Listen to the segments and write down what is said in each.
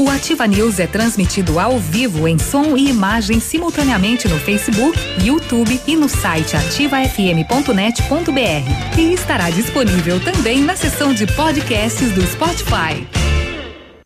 O Ativa News é transmitido ao vivo em som e imagem simultaneamente no Facebook, YouTube e no site ativafm.net.br. E estará disponível também na seção de podcasts do Spotify.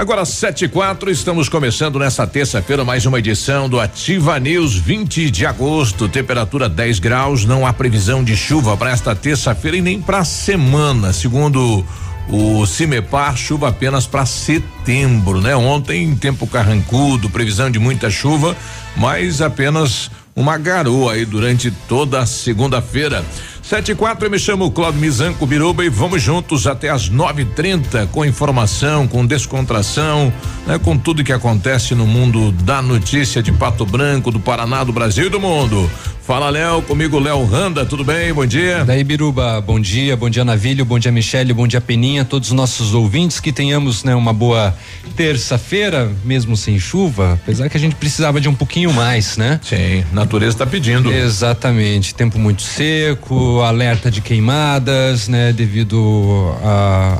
Agora, 7 e 4, estamos começando nessa terça-feira mais uma edição do Ativa News 20 de agosto. Temperatura 10 graus, não há previsão de chuva para esta terça-feira e nem para semana. Segundo o Cimepar, chuva apenas para setembro, né? Ontem, tempo carrancudo, previsão de muita chuva, mas apenas uma garoa aí durante toda a segunda-feira. Sete e quatro, eu me chamo Claudio Mizanco Biruba e vamos juntos até as nove e trinta com informação, com descontração, né? Com tudo que acontece no mundo da notícia de Pato Branco, do Paraná, do Brasil e do mundo. Fala, Léo, comigo, Léo Randa, tudo bem? Bom dia. Daí, Biruba, bom dia, bom dia, Navilho, bom dia, Michele, bom dia, Peninha, todos os nossos ouvintes, que tenhamos, né, uma boa terça-feira, mesmo sem chuva, apesar que a gente precisava de um pouquinho mais, né? Sim, natureza está pedindo. Exatamente, tempo muito seco, alerta de queimadas, né, devido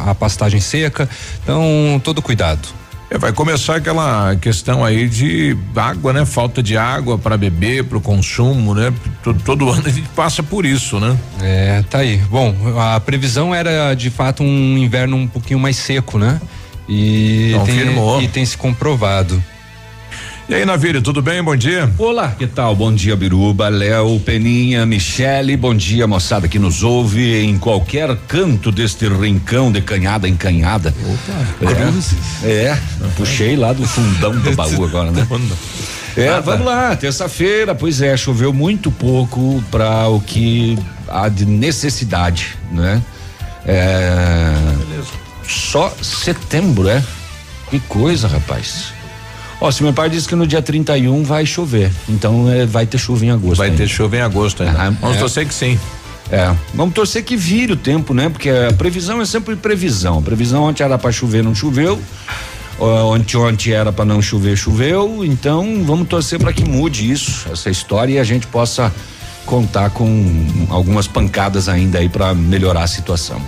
à pastagem seca, então, todo cuidado. É, vai começar aquela questão aí de água, né? Falta de água para beber, para o consumo, né? Todo, todo, ano a gente passa por isso, né? É, tá aí. Bom, a previsão era de fato um inverno um pouquinho mais seco, né? E, tem, e tem se comprovado. E aí, Navírio, tudo bem? Bom dia. Olá, que tal? Bom dia, Biruba, Léo, Peninha, Michele. Bom dia, moçada que nos ouve em qualquer canto deste rincão de canhada em canhada. Opa, é, é puxei lá do fundão do baú agora, né? É, vamos lá, terça-feira, pois é, choveu muito pouco para o que há de necessidade, né? É, Beleza. Só setembro, é? Que coisa, rapaz. Ó, se meu pai disse que no dia 31 vai chover, então é, vai ter chuva em agosto. Vai ainda. ter chuva em agosto ainda. Ah, Vamos é. torcer que sim. É, vamos torcer que vire o tempo, né? Porque a previsão é sempre previsão. A previsão ontem era para chover, não choveu. Ontem, ontem era para não chover, choveu. Então vamos torcer para que mude isso, essa história e a gente possa contar com algumas pancadas ainda aí para melhorar a situação.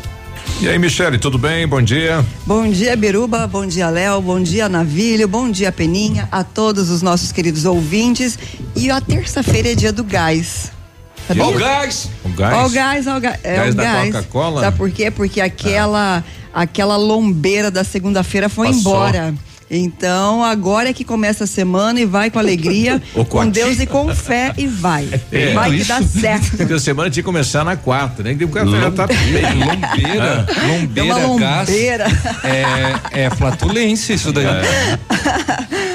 E aí, Michele, tudo bem? Bom dia. Bom dia, Beruba. Bom dia, Léo. Bom dia, Navilho. Bom dia, Peninha. A todos os nossos queridos ouvintes. E a terça-feira é dia do gás. Sabia? O gás! O gás. O gás, o gás. É gás o da Coca-Cola? Sabe por quê? Porque aquela, ah. aquela lombeira da segunda-feira foi Passou. embora. Então, agora é que começa a semana e vai com alegria, com Deus e com fé e vai. É, vai que dá certo. Porque a semana tinha que começar na quarta, né? O café já tá lombeira, ah. lombeira, é lombeira. É, é flatulência isso daí. É.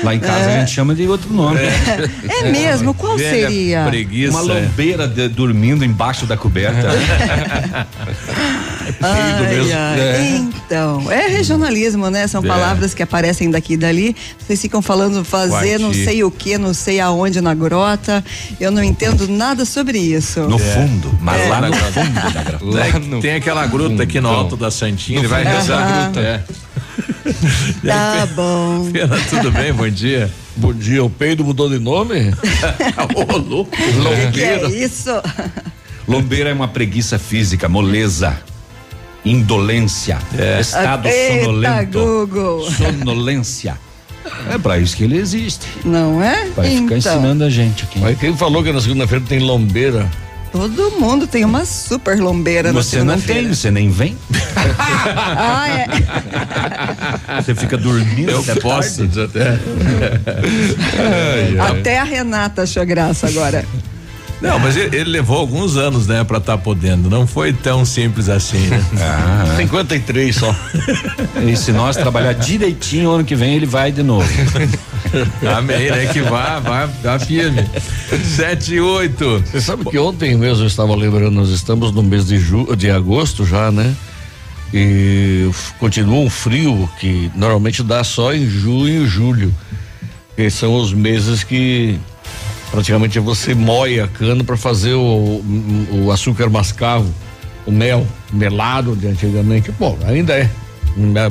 Lá em casa é. a gente chama de outro nome. É, é mesmo? Qual Velha seria? Preguiça. Uma lombeira de, dormindo embaixo da coberta. Ai, ai. É. Então, é regionalismo, né? São palavras que aparecem daqui e dali. Vocês ficam falando fazer não sei o que, não sei aonde na grota. Eu não entendo nada sobre isso. No fundo, mas lá no fundo da grota. Tem aquela gruta aqui no alto da Santinha, ele vai rezar a gruta. É. Tá bom. Fena, tudo bem? Bom dia. Bom dia, o peido mudou de nome? Ô, louco. Lombeira. Que é isso? Lombeira é uma preguiça física, moleza indolência, é. estado Eita, sonolento. Google. Sonolência. É para isso que ele existe. Não é? Vai então. ficar ensinando a gente aqui. Mas quem falou que na segunda-feira tem lombeira? Todo mundo tem uma super lombeira Você não tem, você nem vem. ah, é. Você fica dormindo Eu até posso até. até a Renata achou graça agora. Não, mas ele, ele, levou alguns anos, né, pra estar tá podendo. Não foi tão simples assim, né? Ah, 53 só. E se nós trabalhar direitinho, ano que vem ele vai de novo. Amém, né? Que vá, vá, vá firme. Sete e oito. Você sabe que ontem mesmo eu estava lembrando, nós estamos no mês de, ju, de agosto já, né? E continua um frio que normalmente dá só em junho e julho. Que são os meses que praticamente você moe a cana para fazer o, o, açúcar mascavo, o mel, melado de antigamente. Bom, ainda é.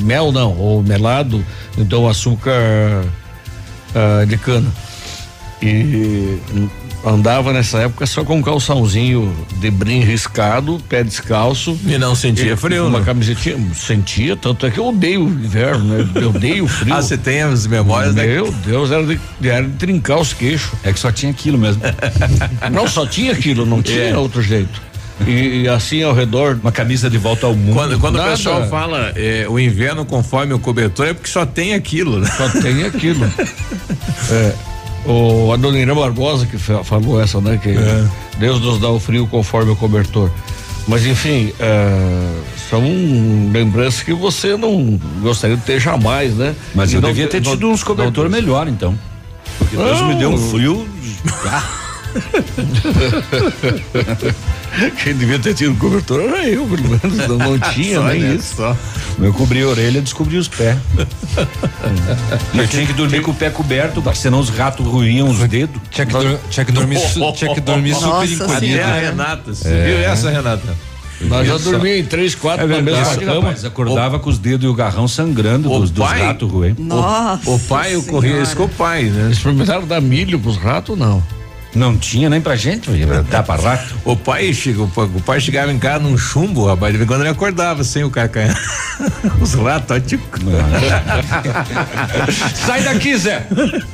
Mel não, ou melado, então açúcar uh, de cana. E andava nessa época só com um calçãozinho de brim riscado, pé descalço. E não sentia e, frio, Uma né? camisetinha, sentia, tanto é que eu odeio o inverno, né? Eu odeio o frio. ah, você tem as memórias, né? Meu Deus, era de, era de trincar os queixos. É que só tinha aquilo mesmo. não, só tinha aquilo, não tinha é. outro jeito. E, e, assim ao redor. Uma camisa de volta ao mundo. Quando, quando o pessoal fala é, o inverno conforme o cobertor, é porque só tem aquilo, né? Só tem aquilo. é. O, a dona Irã Barbosa que falou essa, né? Que é. Deus nos dá o frio conforme o cobertor. Mas enfim, é, são lembranças que você não gostaria de ter jamais, né? Mas eu devia ter tido uns cobertor melhor, então. Porque Deus me deu um frio. Quem devia ter tido cobertor era eu, pelo menos. Não, não tinha nem isso. Só. Eu cobri a orelha, descobri os pés. eu tinha que dormir com o pé coberto, porque senão os ratos ruíam os dedos. Tinha que, dor, tinha que dormir, tinha que dormir super encolhido. Até a Renata, você é. viu essa, Renata? Nós já dormíamos em três, quatro é na mesma cama. Rapaz, acordava o, com os dedos e o garrão sangrando dos, dos ratos ruins. Nossa. O, o pai, eu corria isso com o pai, né? Experimentaram dar milho pros ratos, não. Não tinha nem pra gente, dá pra rato. O pai chegou, o pai chegava em casa num chumbo, rapaz, de vez quando ele acordava sem o carcanhar. Os ratos, ó, tipo. sai daqui, Zé.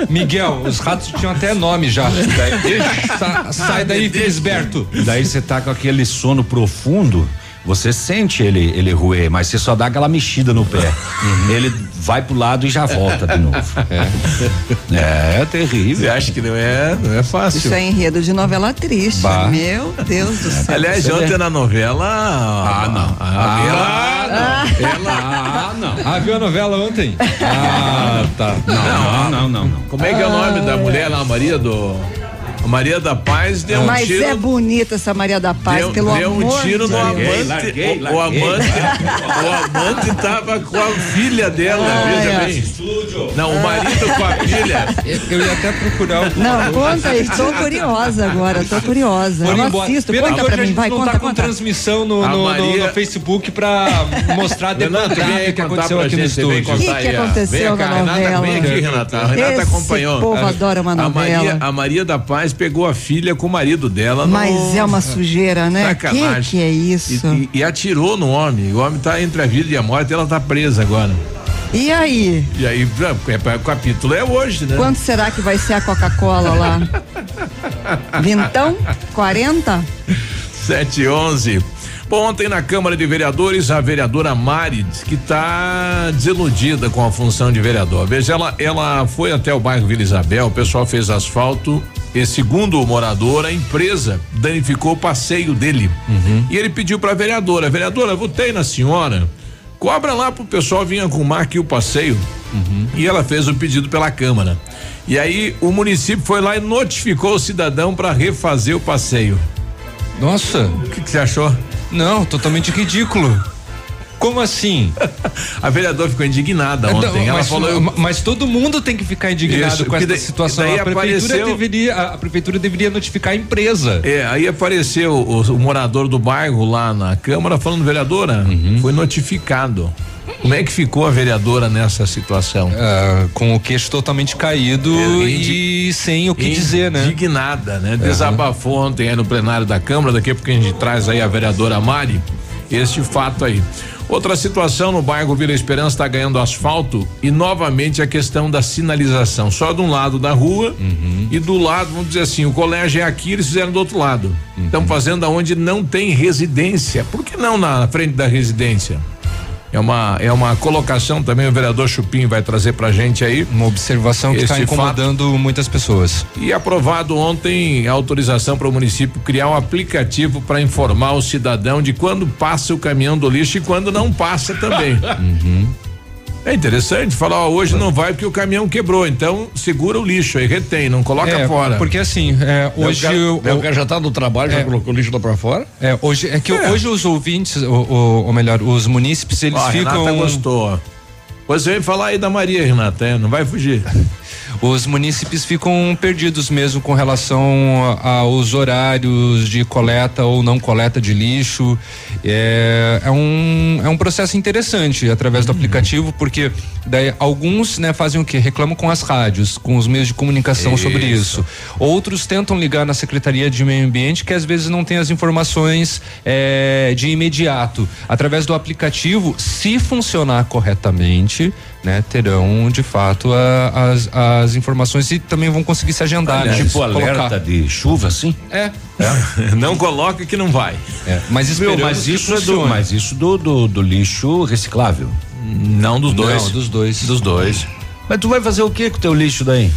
Miguel, os ratos tinham até nome já. Sa, sai daí, Felisberto. Daí você tá com aquele sono profundo você sente ele ele ruer, mas você só dá aquela mexida no pé. Uhum. Ele vai pro lado e já volta de novo. É, é terrível. Você acha que não é, não é fácil? Isso é enredo de novela triste. Bah. Meu Deus do céu. Aliás, ontem na novela. Ah, não. A, a, ah, não. Ela, ah, não. Ah, viu a novela ontem? Ah, tá. Não, não, não, não. não. Como é que é o nome da mulher lá, Maria do. A Maria da Paz deu um Mas tiro. Mas é bonita essa Maria da Paz, deu, pelo deu amor um tiro no amante. Larguei, larguei. O, amante o amante tava com a filha dela, veja bem. Não, o marido com a filha. Eu ia até procurar o. Não, conta aí, estou curiosa agora, tô curiosa. eu embora. assisto, Pena conta pra mim, vai, não conta, tá com transmissão no, no, Maria... no, Facebook pra mostrar depois o que aconteceu aqui no estúdio. O que, que aconteceu na novela? Vem aqui, Renata. A Renata acompanhou. O povo adora uma novela. A Maria da Paz pegou a filha com o marido dela. Mas no... é uma sujeira, né? Sacanagem. Que, que é isso? E, e, e, atirou no homem. O homem tá entre a vida e a morte e ela tá presa agora. E aí? E aí, é, o capítulo é hoje, né? Quanto será que vai ser a Coca-Cola lá? Vintão? 40? 7 11 Ontem na Câmara de Vereadores, a vereadora Mari diz que está desiludida com a função de vereador. Veja, ela, ela foi até o bairro Vila Isabel, o pessoal fez asfalto e segundo o morador, a empresa danificou o passeio dele. Uhum. E ele pediu para a vereadora, vereadora, votei na senhora, cobra lá pro pessoal vir arrumar aqui o passeio. Uhum. E ela fez o pedido pela Câmara. E aí o município foi lá e notificou o cidadão para refazer o passeio. Nossa. O que você achou? Não, totalmente ridículo. Como assim? a vereadora ficou indignada ontem. Ela mas, falou, eu... mas todo mundo tem que ficar indignado Isso, com essa situação. A prefeitura, apareceu... deveria, a prefeitura deveria notificar a empresa. É, aí apareceu o, o morador do bairro lá na Câmara falando, vereadora, uhum. foi notificado. Como é que ficou a vereadora nessa situação? Uh, com o queixo totalmente caído é, e sem o que dizer, né? Indignada, né? Desabafou ontem aí no plenário da Câmara, daqui a pouco a gente traz aí a vereadora Mari, este fato aí. Outra situação no bairro Vila Esperança está ganhando asfalto e novamente a questão da sinalização. Só de um lado da rua uhum. e do lado, vamos dizer assim, o colégio é aqui, eles fizeram do outro lado. Estão uhum. fazendo aonde não tem residência. Por que não na frente da residência? É uma, é uma colocação também, o vereador Chupim vai trazer pra gente aí. Uma observação que está incomodando fato. muitas pessoas. E aprovado ontem a autorização para o município criar um aplicativo para informar o cidadão de quando passa o caminhão do lixo e quando não passa também. uhum. É interessante falar, ó, hoje não vai porque o caminhão quebrou, então segura o lixo aí, retém, não coloca É, fora. Porque assim, é, hoje. O, cara, o- o cara já tá no trabalho, já É. colocou o lixo lá pra fora. é, hoje, é que É. hoje os ouvintes, o- o- ou melhor, os munícipes, eles Ó, ficam. Renata gostou, ó. Pois vem falar aí da Maria, Renata, é, não vai fugir. Os munícipes ficam perdidos mesmo com relação a- aos horários de coleta ou não coleta de lixo. É, é um, é um processo interessante através do aplicativo, porque daí alguns né, fazem o quê? Reclamam com as rádios, com os meios de comunicação sobre Isso. isso. Outros tentam ligar na Secretaria de Meio Ambiente, que às vezes não tem as informações é, de imediato. Através do aplicativo, se funcionar corretamente, né, terão de fato a- as, as informações e também vão conseguir se agendar, né? tipo Colocar. alerta de chuva, assim? É, não coloca que não vai. é, mas Meu, mas isso é do, mas isso do, do, do lixo reciclável. Não dos dois. Não, dos dois. Dos dois. Mas tu vai fazer o que com o teu lixo daí?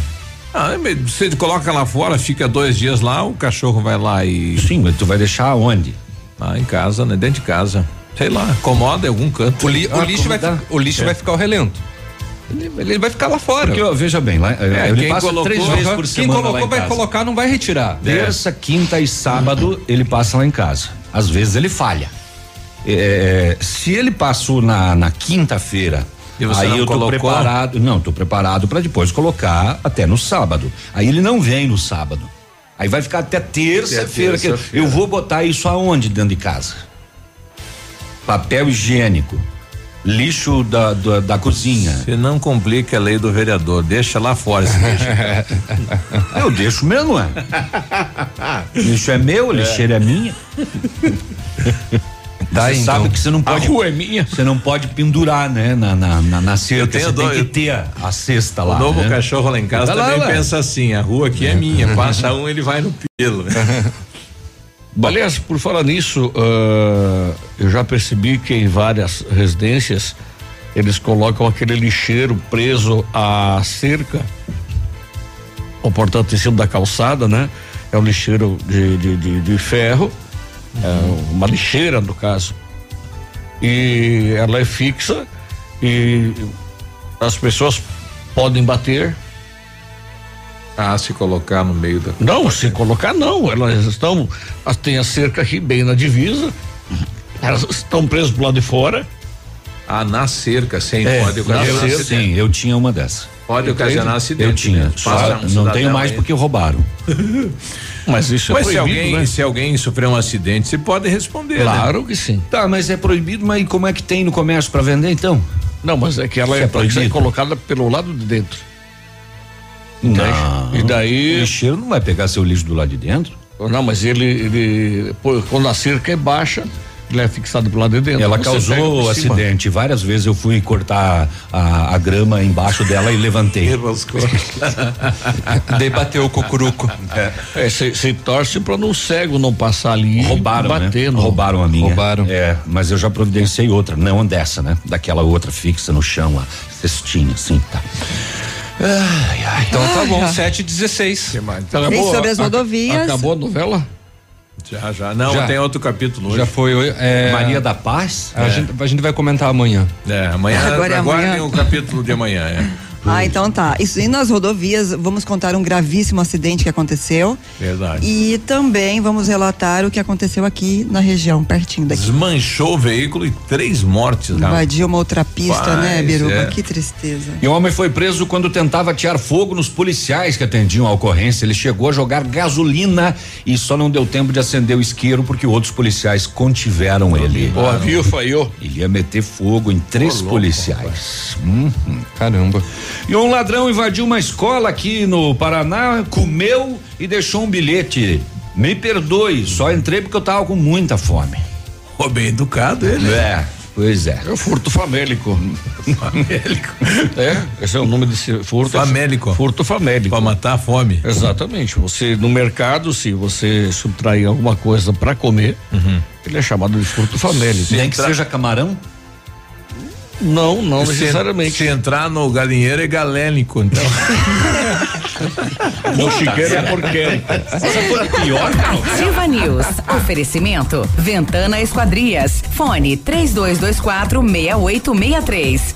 Ah, você coloca lá fora, fica dois dias lá, o cachorro vai lá e. Sim, mas tu vai deixar onde? Lá em casa, né? Dentro de casa. Sei lá, acomoda em algum canto. O, li- o Ah, lixo, vai, o lixo vai ficar ao relento. Ele, vai ficar lá fora. Porque, ó, veja bem, lá, É, ele quem passa colocou- três vezes por Quem semana lá colocou vai casa. colocar, não vai retirar. Terça, quinta e sábado ele passa lá em casa. Às vezes ele falha. É, se ele passou na, na quinta-feira, aí eu tô colocou? preparado. Não, tô preparado para depois colocar até no sábado. Aí ele não vem no sábado. Aí vai ficar até terça-feira. terça-feira. eu vou botar isso aonde dentro de casa? Papel higiênico, lixo da, da, da cozinha. Você não complica a lei do vereador, deixa lá fora esse lixo. Eu deixo mesmo, é. lixo é meu, lixeira é minha. Tá, você então. sabe que você não pode. A rua é minha. Você não pode pendurar, né? Na, na, na, na cerca. Eu tenho Você tem que ter a, a cesta O lá. novo né? cachorro lá em casa Tá lá, também ué. pensa assim: a rua aqui é minha, passa um, ele vai no pelo. Aliás, por falar nisso, ah, eu já percebi que em várias residências eles colocam aquele lixeiro preso à cerca, ou portanto em cima da calçada, né? É um lixeiro de, de, de, de ferro, é uma lixeira no caso. E ela é fixa e as pessoas podem bater. Ah, se colocar no meio da. Não, se colocar não, elas estão, as- tem a cerca aqui bem na divisa, elas estão presas pro lado de fora. Ah, na cerca, sim, É, pode na ocasionar cerca, acidente. Sim, eu tinha uma dessa. Pode ocasionar acidente. Eu tinha. né? Só um não tenho mais aí. porque roubaram. Mas isso Mas é se proibido, alguém, né? se alguém sofrer um acidente, você pode responder. né? Claro que sim. Tá, mas é proibido, mas como é que tem no comércio para vender então? Não, mas é que ela é, é proibido? colocada pelo lado de dentro. Não. E O daí, lixeiro não vai pegar seu lixo do lado de dentro? não, mas ele, ele pô, quando a cerca é baixa, ele é fixado pro lado de dentro. Ela causou acidente. Várias vezes eu fui cortar a, a grama embaixo dela e levantei. Debateu o cucuruco. É, você torce pra não cego não passar ali e Roubaram, bater. né? Roubaram a minha. Roubaram. É, mas eu já providenciei outra, não dessa, né? Daquela outra fixa no chão lá, cestinha, assim, tá. Ai, ai. Então tá bom, ai. 7 e 16 Acabou Nem sobre as rodovias. Acabou a novela? Já, já. Não, Já. tem outro capítulo hoje. Já foi. É, Maria da Paz? a, gente, a gente vai comentar amanhã. É, amanhã. Agora é amanhã. tem o capítulo de amanhã, é. Ah, então tá. Isso e nas rodovias, vamos contar um gravíssimo acidente que aconteceu. Verdade. E também vamos relatar o que aconteceu aqui na região, pertinho daqui. Desmanchou o veículo e três mortes. Invadiu uma outra pista, né, Biruba? é. Que tristeza. E o homem foi preso quando tentava atear fogo nos policiais que atendiam a ocorrência. Ele chegou a jogar gasolina e só não deu tempo de acender o isqueiro porque outros policiais contiveram ele. O avião falhou. Ele ia meter fogo em três louco, policiais. Hum. Caramba. E um ladrão invadiu uma escola aqui no Paraná, comeu e deixou um bilhete. Me perdoe, só entrei porque eu tava com muita fome. Pô, bem educado ele. É, pois é. É o furto famélico. Famélico. É, esse é o nome desse furto. Famélico. Furto famélico. pra matar a fome. Exatamente. Você no mercado, se você subtrair alguma coisa para comer, ele é chamado de furto famélico. Nem que seja camarão? Não, não Se- necessariamente. Se entrar no galinheiro é galénico, então. No chiqueiro é porque Pior, Ativa News. Oferecimento. Ventana Esquadrias. Fone 3224 6863.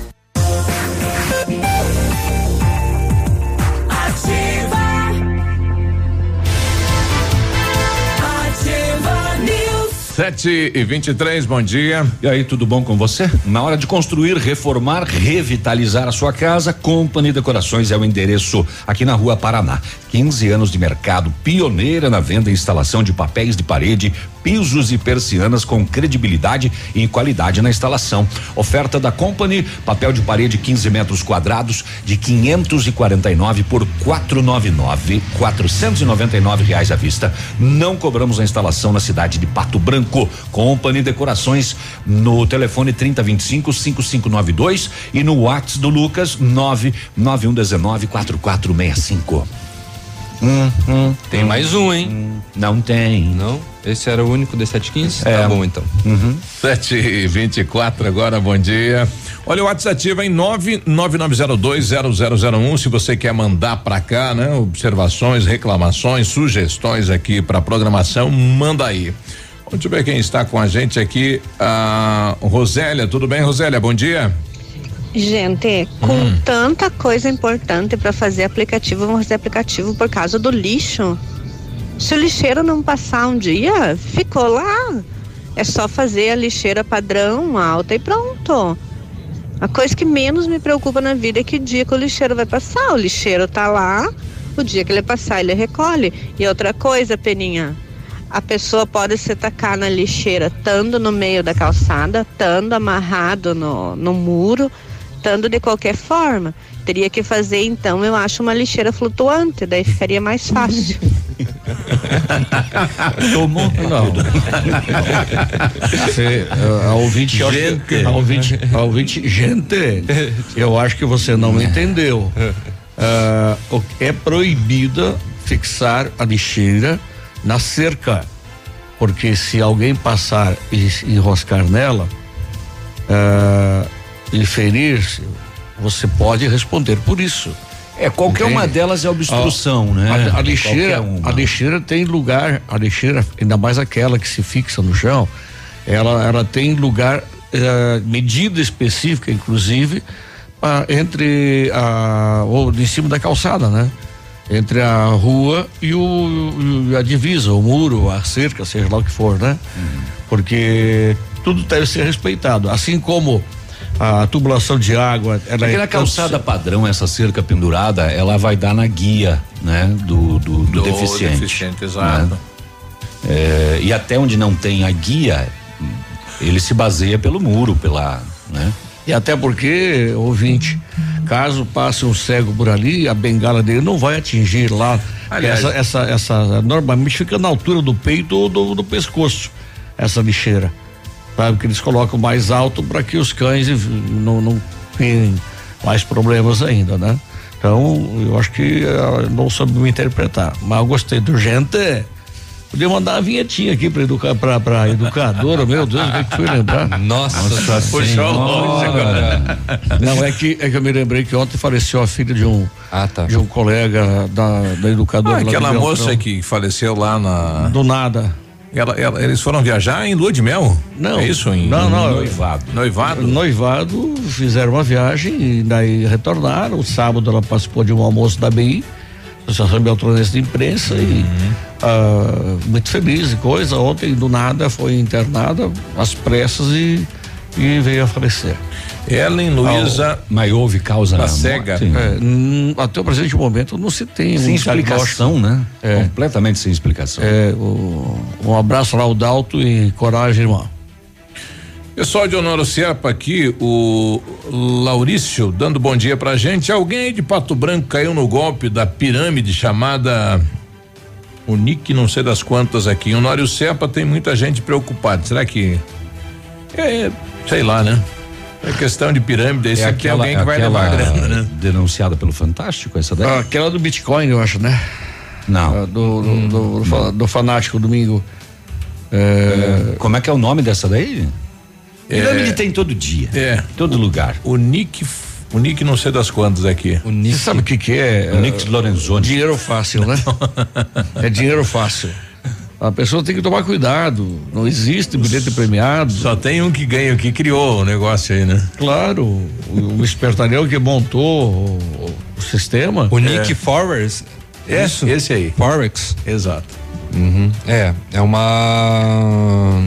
Sete e vinte e três, bom dia. E aí, tudo bom com você? Na hora de construir, reformar, revitalizar a sua casa, Company Decorações é o endereço aqui na Rua Paraná. 15 anos de mercado, pioneira na venda e instalação de papéis de parede, pisos e persianas com credibilidade e qualidade na instalação. Oferta da Company, papel de parede 15 metros quadrados de 549 por 499, 499 reais à vista. Não cobramos a instalação na cidade de Pato Branco. Company Decorações no telefone 3025 5592 e no WhatsApp do Lucas 99119 4465. Hum, hum, tem mais um, hein? Hum, não tem. Não? Esse era o único de 715? É. Tá bom, então. Uhum. 7 e 24 agora, bom dia. Olha, o WhatsApp ativa em 999020001. Se você quer mandar para cá, né? Observações, reclamações, sugestões aqui para programação, manda aí. Deixa eu ver quem está com a gente aqui. A Rosélia, tudo bem, Rosélia? Bom dia. Gente, com hum. tanta coisa importante para fazer aplicativo, vamos fazer aplicativo por causa do lixo. Se o lixeiro não passar um dia, ficou lá. É só fazer a lixeira padrão alta e pronto. A coisa que menos me preocupa na vida é que dia que o lixeiro vai passar. O lixeiro tá lá, o dia que ele passar, ele recolhe. E outra coisa, Peninha, a pessoa pode se tacar na lixeira, estando no meio da calçada, estando amarrado no, no muro voltando de qualquer forma. Teria que fazer, então, eu acho, uma lixeira flutuante, daí ficaria mais fácil. Tomou? Não. Você, a ouvinte, gente, a ouvinte, a ouvinte, gente, eu acho que você não entendeu. Uh, é proibida fixar a lixeira na cerca, porque se alguém passar e enroscar nela, uh, lhe ferir-se, você pode responder por isso. É, qualquer Entende? uma delas é obstrução, a, né? A, a lixeira, a lixeira tem lugar, a lixeira, ainda mais aquela que se fixa no chão, ela, ela tem lugar, eh, medida específica, inclusive, ah, entre a, ou em cima da calçada, né? Entre a rua e o, a divisa, o muro, a cerca, seja lá o que for, né? Uhum. Porque tudo deve ser respeitado, assim como a tubulação de água. Ela Porque é calçada padrão, essa cerca pendurada, ela vai dar na guia, né? Do, do, do, do deficiente. deficiente exato. Né? É, e até onde não tem a guia, ele se baseia pelo muro, pela, né? E até porque, ouvinte, caso passe um cego por ali, a bengala dele não vai atingir lá. Aliás, essa, essa, essa, normalmente fica na altura do peito ou do, do pescoço, essa lixeira sabe? Que eles colocam mais alto para que os cães não, não tenham mais problemas ainda, né? Então, eu acho que uh, não soube me interpretar, mas eu gostei do gente. Podia mandar uma vinhetinha aqui para educar, pra, pra educadora, meu Deus, o que, que foi lembrar? Nossa, Nossa Puxou longe agora. Não, é que, é que eu me lembrei que ontem faleceu a filha de um, ah, tá. de um colega da, da educadora. Ah, aquela moça que faleceu lá na. Do nada. Ela, ela, eles foram viajar em lua de mel? Não. É isso? Em, não, não. Noivado. Noivado? Noivado, fizeram uma viagem e daí retornaram. O sábado ela participou de um almoço da BI, Associação Beltronense de Imprensa, uhum. e ah, muito feliz e coisa. Ontem, do nada, foi internada às pressas e, e veio a falecer. Ellen Luiza. Mas houve causa na cega. É, até o presente momento não se tem. Sem um explicação, né? É. Completamente sem explicação. É, o, um abraço lá, o Dalto e coragem, irmão. Pessoal de Honoro Serpa aqui, o Laurício dando bom dia pra gente. Alguém de Pato Branco caiu no golpe da pirâmide chamada o Nick não sei das quantas aqui. Honório Serpa tem muita gente preocupada. Será que é, sei lá, né? É questão de pirâmide, esse é aqui é alguém que vai levar grana, né? Denunciada pelo Fantástico, essa daí? Ah, aquela do Bitcoin, eu acho, né? Não. Ah, do, do, hum, do, do, do, Fanático, domingo. É, como é que é o nome dessa daí? Pirâmide é, tem todo dia. É. Todo lugar. O Nick o Nick não sei das quantas aqui. O Nick. Você sabe o que que é? O Nick Lorenzoni. Dinheiro fácil, né? é dinheiro fácil. A pessoa tem que tomar cuidado. Não existe bilhete premiado. Só tem um que ganha, que criou o negócio aí, né? Claro. O, o espertalhão que montou o, o sistema. O Nick é. Forwards. É, Isso. esse aí. Forex. Exato. Uhum. É, é uma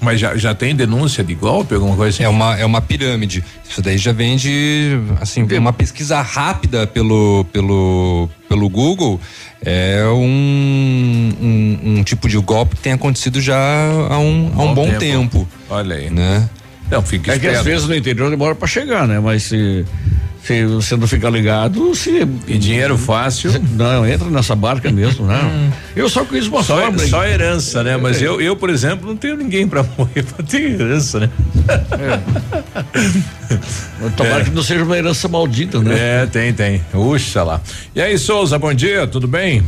mas já, já tem denúncia de golpe, alguma coisa assim? É uma, é uma pirâmide. Isso daí já vem de, assim, uma pesquisa rápida pelo, pelo, pelo Google. É um, um, um tipo de golpe que tem acontecido já há um, há um bom, tempo. tempo. Olha aí. Né? Não, fica É que às vezes no interior demora para chegar, né? Mas se se você não fica ligado, se. E dinheiro fácil. Não, entra nessa barca mesmo, né? Hum. Eu só conheço uma só, forma. Só herança, né? Mas é. eu, eu, por exemplo, não tenho ninguém para morrer para ter herança, né? É. Tomara é. que não seja uma herança maldita, né? É, tem, tem. Puxa lá. E aí, Souza, bom dia, tudo bem?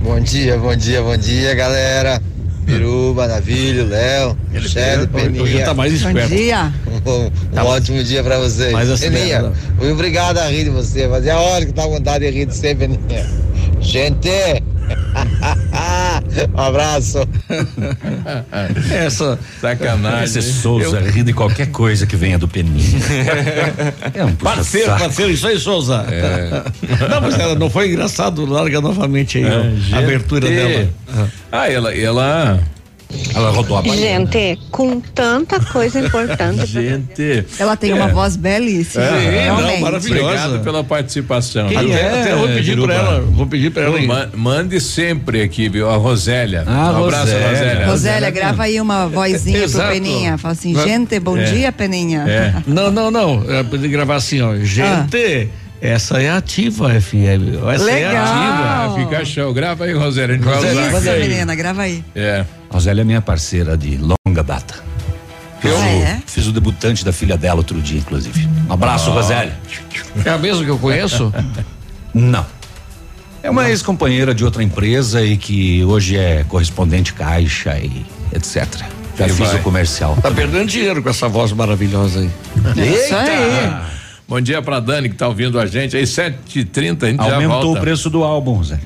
Bom dia, bom dia, bom dia, galera. Biruba, Navilho, Léo, Michele, Peninha. Tá mais esperto. Bom dia. Um, um tá ótimo dia pra vocês. Mais Peninha, muito obrigado a rir de você, mas é a hora que tá vontade de rir de você, Peninha. Gente! um abraço. Essa sacanagem. Esse Souza eu... ri de qualquer coisa que venha do Peninha. é um parceiro, saco. parceiro, isso aí, Souza. É. Não, mas ela não foi engraçado, larga novamente aí é, a abertura dela. Ah, ela, ela ela rodou a Gente, com tanta coisa importante. Gente. Ela tem é. uma voz belíssima. É, não, maravilhosa. Obrigado pela participação. Quem até, é? até vou pedir para ela, vou pedir para ela. mande sempre aqui, viu? A Rosélia. Ah, um abraço, Rosélia. Rosélia. Rosélia, grava aí uma vozinha pro Peninha. Fala assim, gente, bom é. dia, Peninha. É. Não, não, não. É pra gravar assim, ó. Gente. Ah. Essa é ativa, FM. Essa Legal. é ativa. Fica show. Grava aí, Rosélia. A gente Rosélia, vai usar. Isso, menina, grava aí. É. Rosélia é minha parceira de longa data. Eu ah, é? fiz o debutante da filha dela outro dia, inclusive. Um abraço, oh. Rosélia. É a mesma que eu conheço? Não. É uma ex-companheira de outra empresa e que hoje é correspondente caixa e etc. Já fiz vai. o comercial. Tá perdendo dinheiro com essa voz maravilhosa aí. Eita! Isso aí. Bom dia pra Dani que tá ouvindo a gente aí, sete e trinta, a gente Aumentou já volta. o preço do álbum, Zé.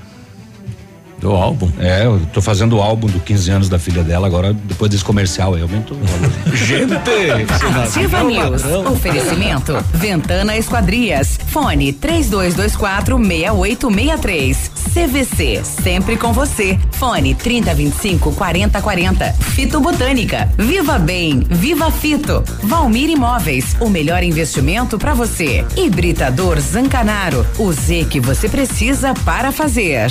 Do álbum? É, eu tô fazendo o álbum do 15 anos da filha dela, agora depois desse comercial aí, aumentou. Gente! Ativa News. Oferecimento. Ventana Esquadrias. Fone 3224 6863. CVC. Sempre com você. Fone 3025 4040. Fito Botânica. Viva Bem. Viva Fito. Valmir Imóveis. O melhor investimento para você. Hibridador Zancanaro. O Z que você precisa para fazer.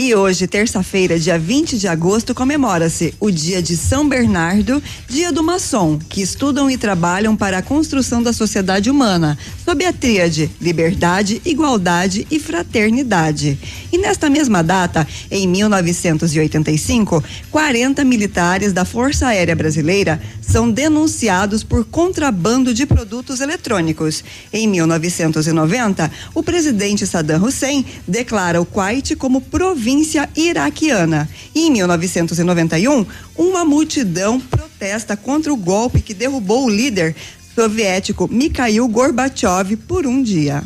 E hoje, terça-feira, dia 20 de agosto, comemora-se o dia de São Bernardo, dia do maçom, que estudam e trabalham para a construção da sociedade humana, sob a tríade liberdade, igualdade e fraternidade. E nesta mesma data, em 1985, 40 militares da Força Aérea Brasileira são denunciados por contrabando de produtos eletrônicos. Em 1990, o presidente Saddam Hussein declara o Kuwait como província província iraquiana. E em 1991, uma multidão protesta contra o golpe que derrubou o líder soviético Mikhail Gorbachev por um dia.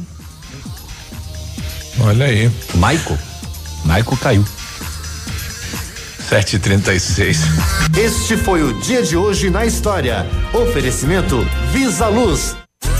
Olha aí. Maico. Maico caiu. 736. Este foi o dia de hoje na história. Oferecimento Visa Luz.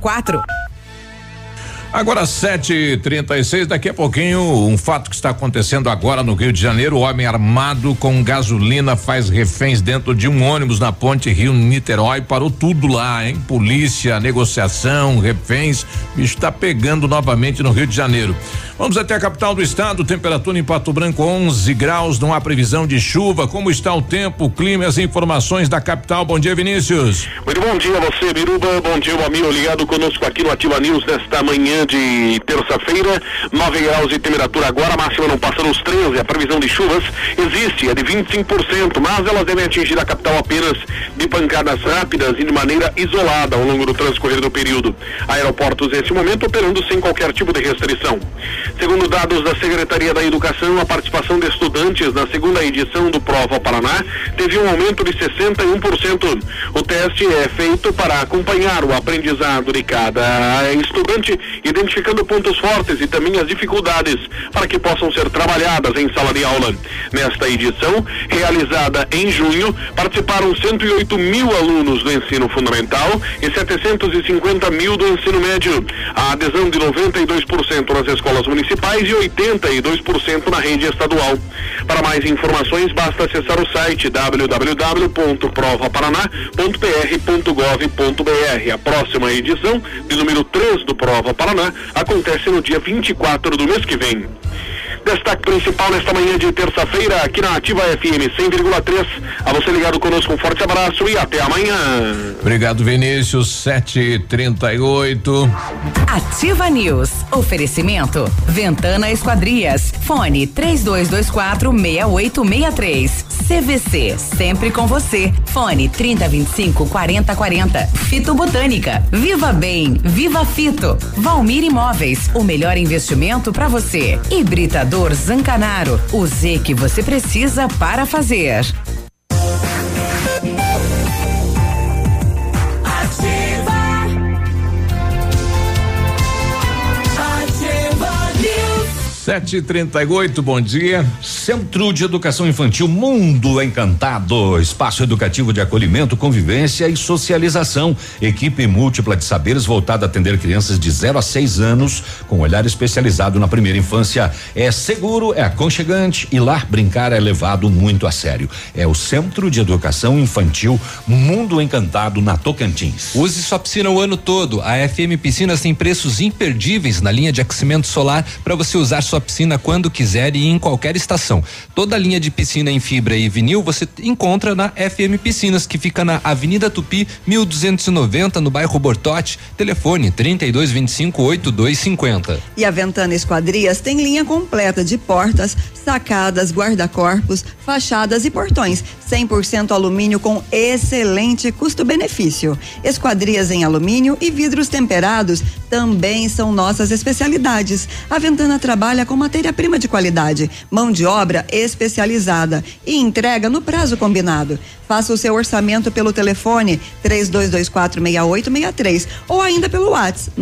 quatro. Agora sete trinta e seis, daqui a pouquinho um fato que está acontecendo agora no Rio de Janeiro, homem armado com gasolina faz reféns dentro de um ônibus na ponte Rio Niterói, parou tudo lá, hein? Polícia, negociação, reféns, está pegando novamente no Rio de Janeiro. Vamos até a capital do estado, temperatura em Pato Branco 11 graus, não há previsão de chuva. Como está o tempo, o clima e as informações da capital? Bom dia, Vinícius. Muito bom dia a você, Biruba. Bom dia, meu amigo ligado conosco aqui no Ativa News nesta manhã de terça-feira. 9 graus de temperatura agora, a máxima não passa nos 13. A previsão de chuvas existe, é de 25%, mas elas devem atingir a capital apenas de pancadas rápidas e de maneira isolada ao longo do transcorrer do período. Aeroportos, nesse momento, operando sem qualquer tipo de restrição. Segundo dados da Secretaria da Educação, a participação de estudantes na segunda edição do Prova Paraná teve um aumento de 61%. O teste é feito para acompanhar o aprendizado de cada estudante, identificando pontos fortes e também as dificuldades para que possam ser trabalhadas em sala de aula. Nesta edição, realizada em junho, participaram 108 mil alunos do ensino fundamental e 750 mil do ensino médio. A adesão de 92% nas escolas municipais e 82% na rede estadual. Para mais informações, basta acessar o site www.provaparaná.pr.gov.br. A próxima edição, de número 3 do Prova Paraná, acontece no dia 24 do mês que vem. Destaque principal nesta manhã de terça-feira aqui na Ativa FM 100,3. A você ligado conosco, um forte abraço e até amanhã. Obrigado, Vinícius. 738. Ativa News. Oferecimento. Ventana Esquadrias. Fone 3224 6863. CVC. Sempre com você. Fone 3025 4040. Fito Botânica. Viva Bem. Viva Fito. Valmir Imóveis. O melhor investimento para você. Hibridador Zancanaro, o Z que você precisa para fazer. 738, bom dia. Centro de Educação Infantil Mundo Encantado, espaço educativo de acolhimento, convivência e socialização. Equipe múltipla de saberes voltada a atender crianças de 0 a 6 anos, com olhar especializado na primeira infância. É seguro, é aconchegante e lá brincar é levado muito a sério. É o Centro de Educação Infantil Mundo Encantado na Tocantins. Use sua piscina o ano todo. A FM Piscinas tem preços imperdíveis na linha de aquecimento solar para você usar sua piscina quando quiser e em qualquer estação. Toda a linha de piscina em fibra e vinil você encontra na FM Piscinas, que fica na Avenida Tupi, 1290, no bairro Bortote. Telefone 3225 8250. E a Ventana Esquadrias tem linha completa de portas, sacadas, guarda-corpos, fachadas e portões. 100% alumínio com excelente custo-benefício. Esquadrias em alumínio e vidros temperados também são nossas especialidades. A Ventana trabalha com matéria-prima de qualidade, mão de obra especializada e entrega no prazo combinado. Faça o seu orçamento pelo telefone 32246863 ou ainda pelo WhatsApp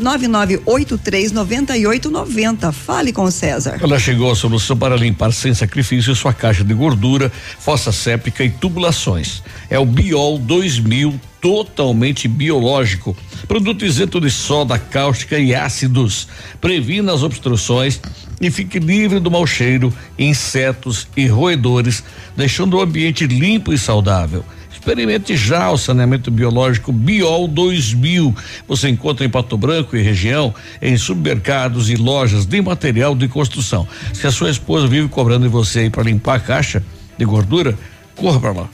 999839890. Fale com o César. Ela chegou a solução para limpar sem sacrifício sua caixa de gordura, fossa séptica e tubulações. É o Biol 2000 totalmente biológico. Produto isento de soda cáustica e ácidos. Previna as obstruções e fique livre do mau cheiro, insetos e roedores, deixando o ambiente limpo e saudável. Experimente já o saneamento biológico Biol 2000. Você encontra em Pato Branco e região em supermercados e lojas de material de construção. Se a sua esposa vive cobrando de você para limpar a caixa de gordura, corra para lá.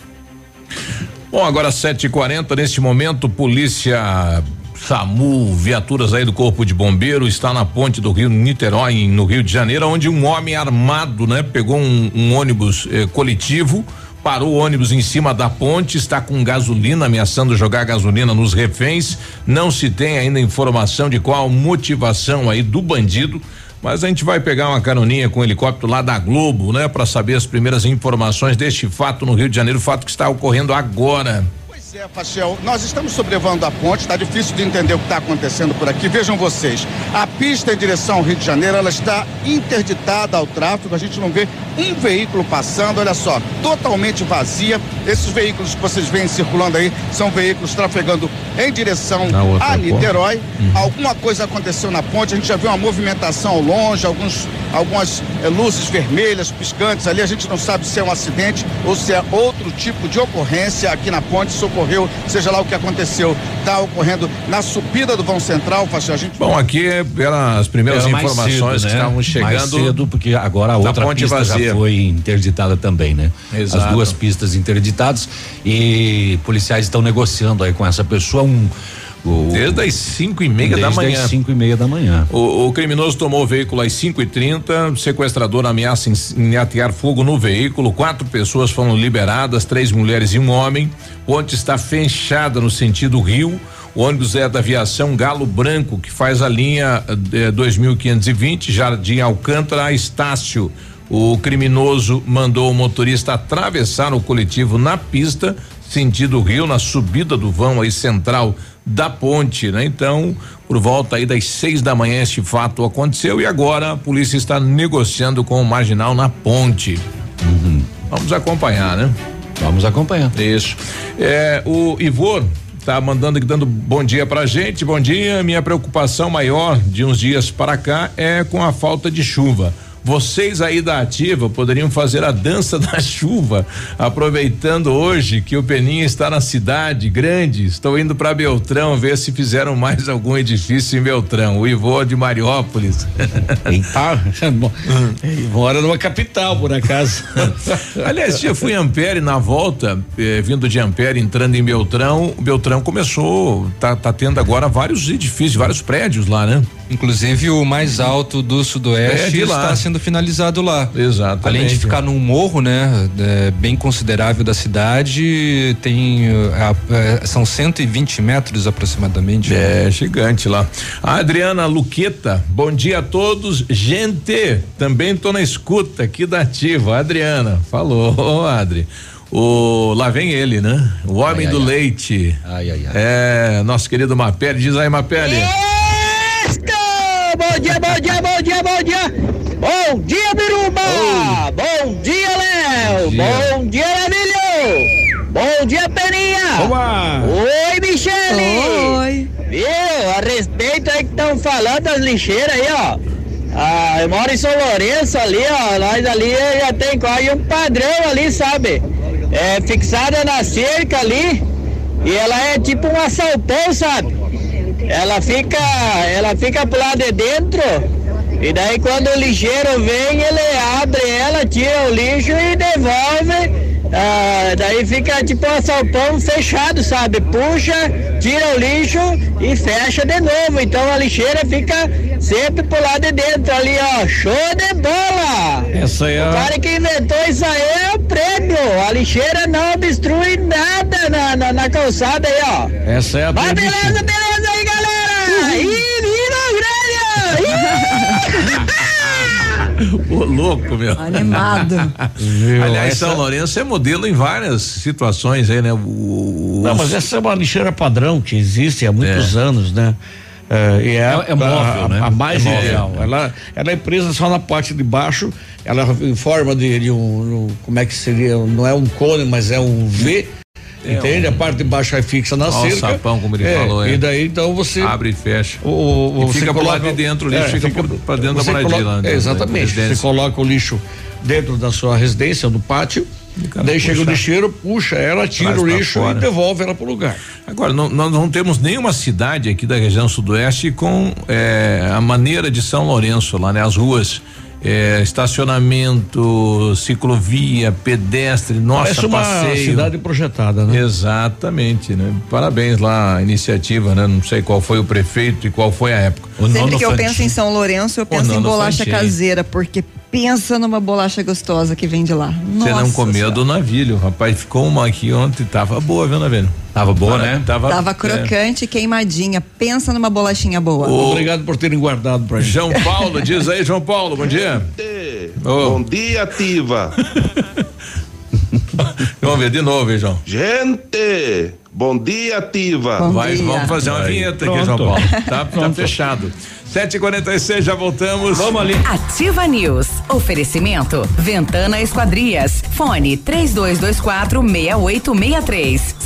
Bom, agora 7h40, neste momento, polícia SAMU, viaturas aí do Corpo de Bombeiro, está na ponte do Rio Niterói, no Rio de Janeiro, onde um homem armado, né, pegou um, um ônibus eh, coletivo, parou o ônibus em cima da ponte, está com gasolina, ameaçando jogar gasolina nos reféns. Não se tem ainda informação de qual motivação aí do bandido. Mas a gente vai pegar uma caroninha com o helicóptero lá da Globo, né, para saber as primeiras informações deste fato no Rio de Janeiro, fato que está ocorrendo agora. É, Faciel, nós estamos sobrevando a ponte, está difícil de entender o que está acontecendo por aqui. Vejam vocês, a pista em direção ao Rio de Janeiro, ela está interditada ao tráfego, a gente não vê um veículo passando, olha só, totalmente vazia, Esses veículos que vocês veem circulando aí são veículos trafegando em direção a Niterói. Uhum. Alguma coisa aconteceu na ponte, a gente já viu uma movimentação ao longe, alguns, algumas é, luzes vermelhas piscantes ali. A gente não sabe se é um acidente ou se é outro tipo de ocorrência aqui na ponte. Socorreu, seja lá o que aconteceu, está ocorrendo na subida do vão central. A gente... Bom, aqui pelas primeiras Era informações cedo, né? que estavam chegando. Mais cedo, porque agora a outra pista vazia. já foi interditada também, né? Exato. As duas pistas interditadas e policiais estão negociando aí com essa pessoa um o, desde as 5 e meia da manhã. Desde as 5 e meia da manhã. O, o, criminoso tomou o veículo às 5 e 30 sequestrador ameaça em, em atear fogo no veículo. Quatro pessoas foram liberadas, três mulheres e um homem. Ponte está fechada no sentido rio. O ônibus é da aviação Galo Branco, que faz a linha eh, 2520, Jardim Alcântara a Estácio. O criminoso mandou o motorista atravessar o coletivo na pista, sentido rio, na subida do vão aí central da ponte, né? Então, por volta aí das seis da manhã este fato aconteceu e agora a polícia está negociando com o marginal na ponte. Uhum. Vamos acompanhar, né? Vamos acompanhar. Isso. É, o Ivor tá mandando aqui dando bom dia pra gente. Bom dia. Minha preocupação maior de uns dias para cá é com a falta de chuva. Vocês aí da Ativa poderiam fazer a dança da chuva, aproveitando hoje que o Peninha está na cidade grande. Estou indo para Beltrão ver se fizeram mais algum edifício em Beltrão. O Ivô de Mariópolis. Eita, mora numa capital, por acaso. Aliás, eu fui em Ampere na volta, eh, vindo de Ampere, entrando em Beltrão. O Beltrão começou, tá, tá tendo agora vários edifícios, vários prédios lá, né? Inclusive o mais alto do sudoeste está sendo finalizado lá. Exato. Além de ficar num morro, né, é, bem considerável da cidade, tem é, são 120 metros aproximadamente. É gigante lá. A Adriana Luqueta, bom dia a todos, gente. Também tô na escuta aqui da Ativa. Adriana, falou, Adri. O, lá vem ele, né? O homem ai, do ai, leite. Ai, ai, ai. É, nosso querido Mapele, diz aí, Mapele. Bom dia, bom dia, bom dia, bom dia. Bom dia, Biruba. Oh. Bom dia, Léo. Bom dia, Emílio. Bom dia, Peninha. Olá. Oi, Michele. Oi. Viu? A respeito aí que estão falando das lixeiras aí, ó. Ah, eu moro em São Lourenço ali, ó. Nós ali já tem quase um padrão ali, sabe? É fixada na cerca ali. E ela é tipo um assaltão, sabe? Ela fica, ela fica pro lado de dentro. E daí quando o lixeiro vem, ele abre ela, tira o lixo e devolve. Ah, daí fica tipo um salpão fechado, sabe? Puxa, tira o lixo e fecha de novo. Então a lixeira fica sempre pro lado de dentro ali, ó. Show de bola! Essa é a... O cara que inventou isso aí é o prêmio. A lixeira não obstrui nada na, na, na calçada aí, ó. Essa é a Mas beleza, beleza aí, galera! Ih, Ô, louco, meu. Animado. Meu, Aliás, essa... São Lourenço é modelo em várias situações aí, né? O, Não, mas essa é uma lixeira padrão que existe há muitos é. anos, né? É, e é, é, é móvel, a, né? A mais é ideal. Ela, ela é presa só na parte de baixo, ela em forma de, de um, como é que seria? Não é um cone, mas é um V. É entende? Um... A parte de baixo é fixa na cerca. O sapão, como ele é, falou. É. E daí então você. Abre e fecha. O, o, e fica pro lado de dentro, o lixo é, fica, fica para dentro da moradia lá. É, exatamente. Você coloca o lixo dentro da sua residência, do pátio. Daí chega o lixeiro, puxa ela, tira o lixo e devolve ela para o lugar. Agora, não, nós não temos nenhuma cidade aqui da região sudoeste com é, a maneira de São Lourenço, lá, né? As ruas é, estacionamento, ciclovia, pedestre, nossa, Parece uma passeio. cidade projetada, né? Exatamente, né? Parabéns lá a iniciativa, né? Não sei qual foi o prefeito e qual foi a época. O Sempre que eu penso em São Lourenço, eu penso em bolacha caseira, porque pensa numa bolacha gostosa que vem de lá. Você não comeu do navilho, rapaz, ficou uma aqui ontem, tava boa, viu, navilho? Tava boa, né? Tava, tava crocante, é. queimadinha. Pensa numa bolachinha boa. Obrigado por terem guardado pra gente. João Paulo, diz aí, João Paulo, bom dia. Oh. Bom dia, ativa. Vamos ver de novo, hein, João. Gente, Bom dia, Ativa. Bom Vai, dia. Vamos fazer uma vinheta aqui, João Paulo. Tá, tá fechado. 7h46, já voltamos. Vamos ali. Ativa News. Oferecimento. Ventana Esquadrias. Fone 3224 6863.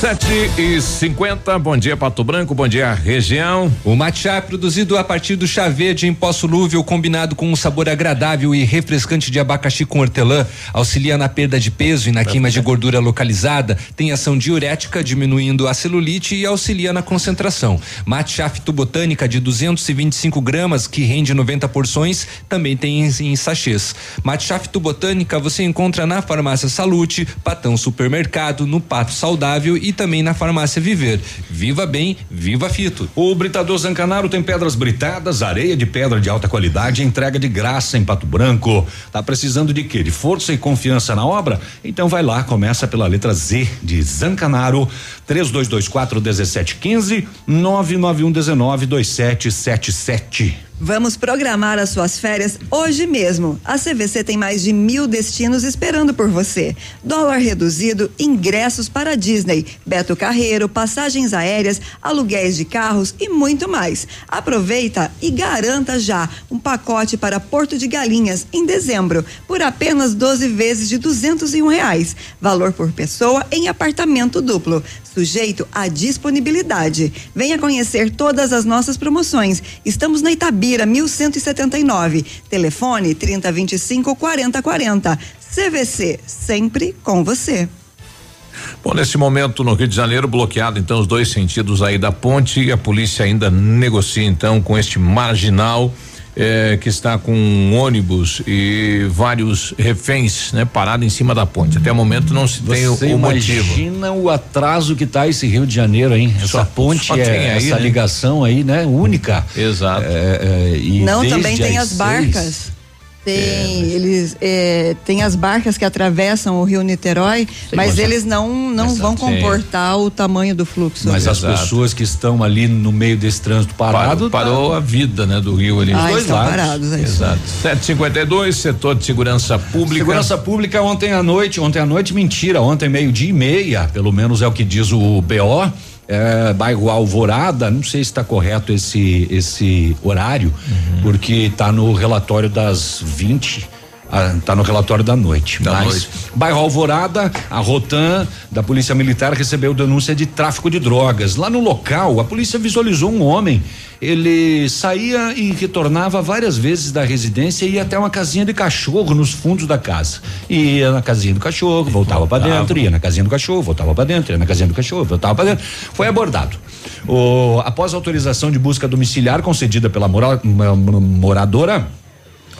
Sete e cinquenta, bom dia Pato Branco, bom dia região. O matcha produzido a partir do chá verde em pó solúvel combinado com um sabor agradável e refrescante de abacaxi com hortelã auxilia na perda de peso e na queima de gordura localizada, tem ação diurética diminuindo a celulite e auxilia na concentração. Matcha fitobotânica de 225 gramas que rende 90 porções também tem em, em sachês. Matcha fitobotânica você encontra na farmácia Salute, Patão Supermercado, no Pato Saudável e também na farmácia Viver. Viva bem, viva fito. O Britador Zancanaro tem pedras britadas, areia de pedra de alta qualidade, entrega de graça em Pato Branco. Tá precisando de quê? De força e confiança na obra? Então vai lá, começa pela letra Z de Zancanaro, 3224 1715 991 19 2777. Vamos programar as suas férias hoje mesmo. A CVC tem mais de mil destinos esperando por você. Dólar reduzido, ingressos para a Disney, Beto Carreiro, passagens aéreas, aluguéis de carros e muito mais. Aproveita e garanta já um pacote para Porto de Galinhas em dezembro por apenas 12 vezes de duzentos e um reais. Valor por pessoa em apartamento duplo sujeito à disponibilidade. Venha conhecer todas as nossas promoções. Estamos na Itabira, 1179. Telefone 3025 4040. CVC, sempre com você. Bom, nesse momento no Rio de Janeiro, bloqueado então os dois sentidos aí da ponte e a polícia ainda negocia então com este marginal eh, que está com um ônibus e vários reféns, né, parado em cima da ponte. Até o momento não se tem Você o, o motivo. Imagina o atraso que está esse Rio de Janeiro, hein? Essa só, ponte só é aí, essa né? ligação aí, né? Única. Exato. É, é, não, também tem as barcas. Seis, tem, é, eles é, tem as barcas que atravessam o Rio Niterói, mas, eles não não vão comportar o tamanho do fluxo. Mas as pessoas que estão ali no meio desse trânsito parado, parou, parou tá. a vida, né, do Rio ali. Ah, dois estão lados. parados, é Exato. 752, setor de segurança pública. Segurança pública ontem à noite, ontem à noite mentira, ontem meio dia e meia, pelo menos é o que diz o BO é, bairro Alvorada, não sei se está correto esse esse horário, uhum. porque está no relatório das 20 está ah, no relatório da noite. Da mas noite. bairro Alvorada, a Rotan da Polícia Militar recebeu denúncia de tráfico de drogas. Lá no local, a polícia visualizou um homem ele saía e retornava várias vezes da residência e ia até uma casinha de cachorro nos fundos da casa. Ia na casinha do cachorro, voltava para dentro, ia na casinha do cachorro, voltava para dentro, ia na casinha do cachorro, voltava para dentro. Foi abordado. O, após a autorização de busca domiciliar concedida pela mora, moradora,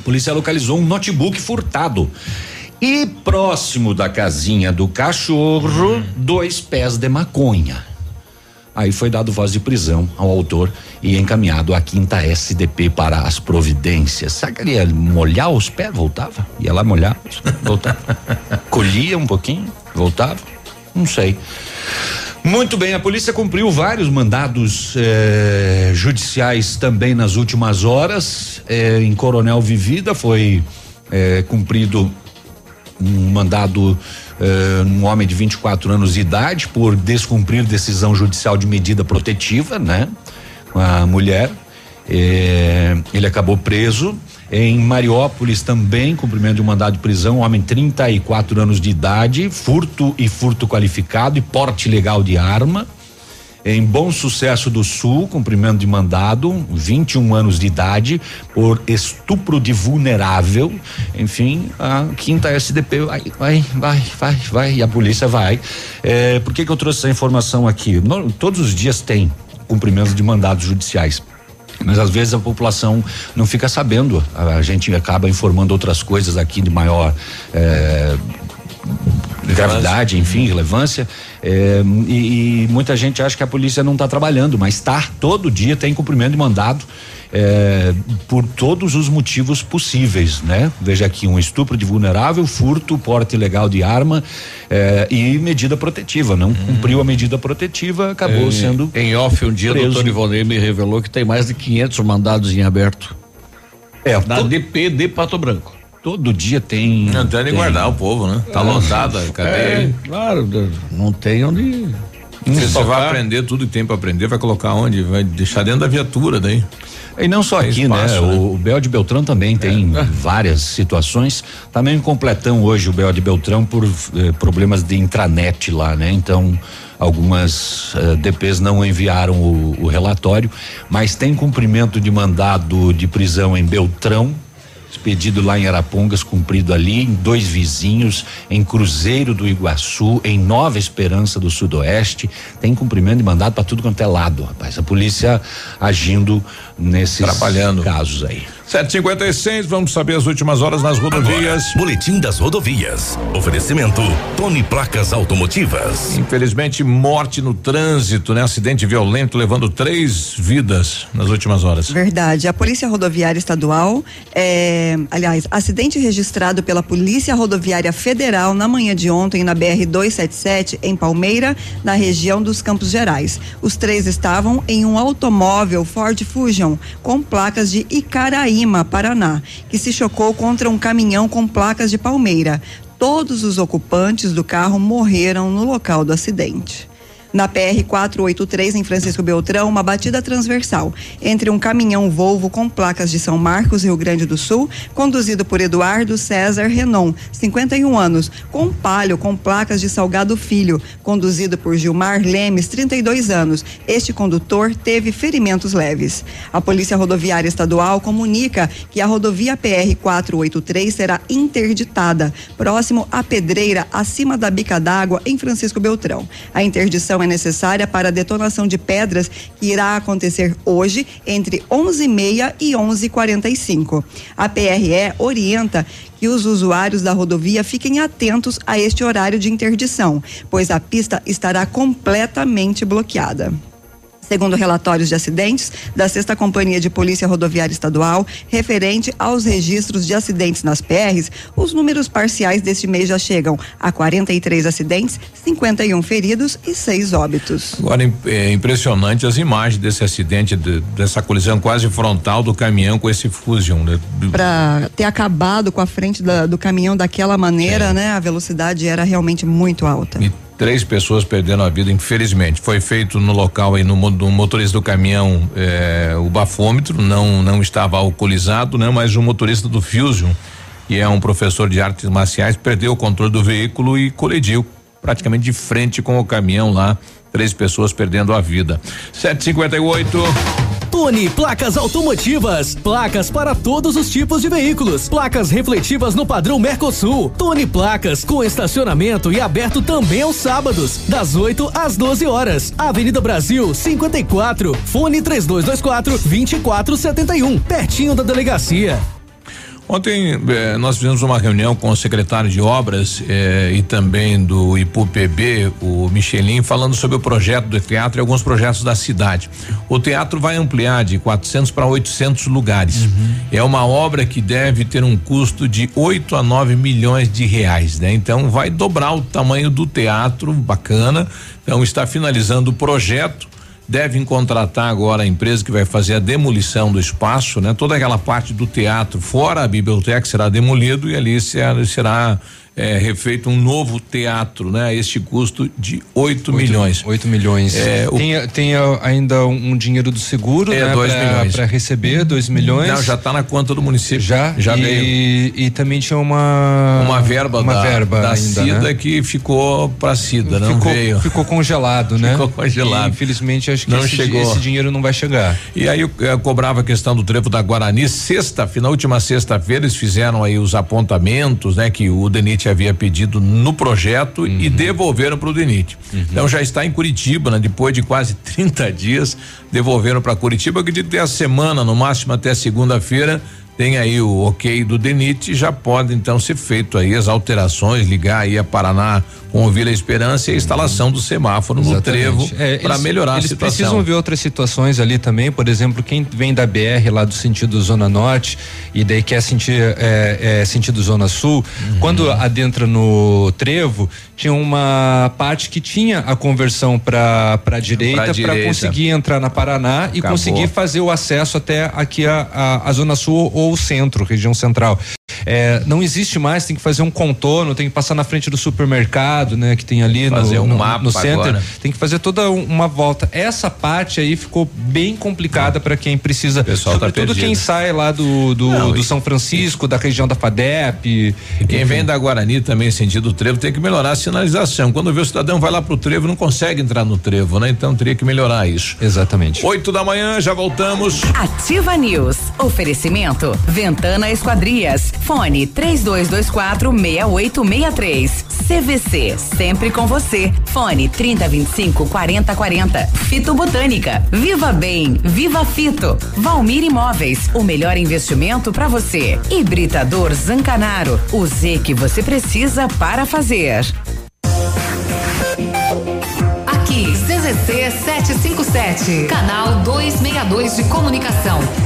polícia localizou um notebook furtado. E próximo da casinha do cachorro, dois pés de maconha. Aí foi dado voz de prisão ao autor e encaminhado à quinta SDP para as providências. Sabe que ele ia molhar os pés? Voltava? Ia lá molhar, voltava. Colhia um pouquinho, voltava? Não sei. Muito bem, a polícia cumpriu vários mandados eh, judiciais também nas últimas horas. Eh, em Coronel Vivida foi eh, cumprido um mandado uh, um homem de 24 anos de idade por descumprir decisão judicial de medida protetiva, né? A mulher. Eh, ele acabou preso. Em Mariópolis também, cumprimento de um mandado de prisão, homem 34 anos de idade, furto e furto qualificado e porte legal de arma em Bom Sucesso do Sul, cumprimento de mandado, 21 anos de idade, por estupro de vulnerável. Enfim, a quinta SDP vai, vai, vai, vai, vai, e a polícia vai. É, por que, que eu trouxe essa informação aqui? No, todos os dias tem cumprimento de mandados judiciais. Mas às vezes a população não fica sabendo. A, gente acaba informando outras coisas aqui de maior. É, gravidade, enfim, relevância. É, e, e, muita gente acha que a polícia não está trabalhando, mas está todo dia tem cumprimento de mandado. É, por todos os motivos possíveis, né? Veja aqui um estupro de vulnerável, furto, porte ilegal de arma é, e medida protetiva. Não hum. cumpriu a medida protetiva, acabou sendo. Em off um dia, preso. o doutor Ivonei me revelou que tem mais de 500 mandados em aberto. É, na DP de Pato Branco. Todo dia tem. Não tem nem guardar o povo, né? Tá é. lotada, cadê? É, claro, não tem onde. Você só vai aprender tudo que tem para aprender, vai colocar onde? Vai deixar dentro da viatura daí. E não só aqui, né? espaço, né? né? O Bel de Beltrão também tem é. várias situações. Tá meio completão hoje o Bel de Beltrão por eh, problemas de intranet lá, né? Então, algumas eh, DPs não enviaram o, o relatório, mas tem cumprimento de mandado de prisão em Beltrão, expedido lá em Arapongas, cumprido ali, em dois vizinhos, em Cruzeiro do Iguaçu, em Nova Esperança do Sudoeste. Tem cumprimento de mandado para tudo quanto é lado, rapaz. A polícia agindo nesses Trabalhando. casos aí. 756, vamos saber as últimas horas nas rodovias. Agora, boletim das rodovias. Oferecimento Tony Placas Automotivas. Infelizmente, morte no trânsito, né? Acidente violento levando três vidas nas últimas horas. Verdade. A Polícia Rodoviária Estadual, é, aliás, acidente registrado pela Polícia Rodoviária Federal na manhã de ontem na BR 277 em Palmeira, na região dos Campos Gerais. Os três estavam em um automóvel Ford Fusion com placas de Icaraí Paraná, que se chocou contra um caminhão com placas de palmeira. Todos os ocupantes do carro morreram no local do acidente. Na PR 483 em Francisco Beltrão, uma batida transversal entre um caminhão Volvo com placas de São Marcos, Rio Grande do Sul, conduzido por Eduardo César Renon, 51 anos, com Palio com placas de Salgado Filho, conduzido por Gilmar Lemes, 32 anos. Este condutor teve ferimentos leves. A Polícia Rodoviária Estadual comunica que a rodovia PR 483 será interditada, próximo à Pedreira, acima da bica d'água, em Francisco Beltrão. A interdição é é necessária para a detonação de pedras que irá acontecer hoje entre 11h30 e 11h45. A PRE orienta que os usuários da rodovia fiquem atentos a este horário de interdição, pois a pista estará completamente bloqueada. Segundo relatórios de acidentes da Sexta Companhia de Polícia Rodoviária Estadual, referente aos registros de acidentes nas PRs, os números parciais deste mês já chegam a 43 acidentes, 51 feridos e seis óbitos. Agora é impressionante as imagens desse acidente, de, dessa colisão quase frontal do caminhão com esse Fusion. Né? Para ter acabado com a frente da, do caminhão daquela maneira, é. né? A velocidade era realmente muito alta. E três pessoas perderam a vida, infelizmente. Foi feito no local aí no, no motorista do caminhão eh, o bafômetro, não não estava alcoolizado, né? Mas o motorista do Fusion, que é um professor de artes marciais, perdeu o controle do veículo e colidiu praticamente de frente com o caminhão lá, três pessoas perdendo a vida. 758 Tony Placas Automotivas. Placas para todos os tipos de veículos. Placas refletivas no padrão Mercosul. Tony Placas com estacionamento e aberto também aos sábados, das 8 às 12 horas. Avenida Brasil 54. Fone 3224 2471. Pertinho da delegacia. Ontem eh, nós fizemos uma reunião com o secretário de obras eh, e também do IPUPB, o Michelin, falando sobre o projeto do teatro e alguns projetos da cidade. O teatro vai ampliar de 400 para 800 lugares. Uhum. É uma obra que deve ter um custo de 8 a 9 milhões de reais, né? Então vai dobrar o tamanho do teatro, bacana. Então está finalizando o projeto devem contratar agora a empresa que vai fazer a demolição do espaço, né? Toda aquela parte do teatro, fora a biblioteca, será demolido e ali será, será é, refeito um novo teatro, né? Este custo de 8 milhões. 8 milhões. É, tem, o, tem ainda um, um, dinheiro do seguro, é, né? 2 milhões. Para receber 2 milhões. Não, já está na conta do município. Já? Já e, veio. E também tinha uma. Uma verba uma da, verba da ainda, CIDA né? que ficou para CIDA, não ficou, veio. Ficou congelado, né? Ficou congelado. E, infelizmente acho que não esse, chegou. esse dinheiro não vai chegar. E aí eu, eu cobrava a questão do trevo da Guarani, sexta, na última sexta-feira eles fizeram aí os apontamentos, né? Que o Denite havia pedido no projeto uhum. e devolveram para o DENIT. Uhum. Então já está em Curitiba, né? Depois de quase 30 dias, devolveram para Curitiba. Eu acredito que a semana, no máximo até segunda-feira, tem aí o ok do DENIT, já pode então ser feito aí as alterações, ligar aí a Paraná com o Vila Esperança e a instalação do semáforo Exatamente. no trevo é, para melhorar a situação. Eles precisam ver outras situações ali também, por exemplo, quem vem da BR lá do sentido Zona Norte e daí quer sentir é, é, sentido Zona Sul, uhum. quando adentra no trevo, tinha uma parte que tinha a conversão para para direita para conseguir entrar na Paraná e conseguir fazer o acesso até aqui a, a, a Zona Sul ou o centro, região central. É, não existe mais, tem que fazer um contorno, tem que passar na frente do supermercado, né? Que tem ali fazer no, um no, mapa no center. Agora. Tem que fazer toda uma volta. Essa parte aí ficou bem complicada para quem precisa. Pessoal tá sobretudo tá quem sai lá do, do, não, do São Francisco, da região da FADEP. E quem enfim. vem da Guarani também, sentido trevo, tem que melhorar a sinalização. Quando vê o cidadão vai lá pro trevo, não consegue entrar no trevo, né? Então teria que melhorar isso. Exatamente. Oito da manhã, já voltamos. Ativa News. Oferecimento. Ventana Esquadrias. Fone 3224 6863. CVC, sempre com você. Fone 3025 4040. Fito Botânica. Viva Bem, Viva Fito. Valmir Imóveis, o melhor investimento para você. Hibridador Zancanaro, o Z que você precisa para fazer. Aqui, CZC 757, canal 262 de comunicação.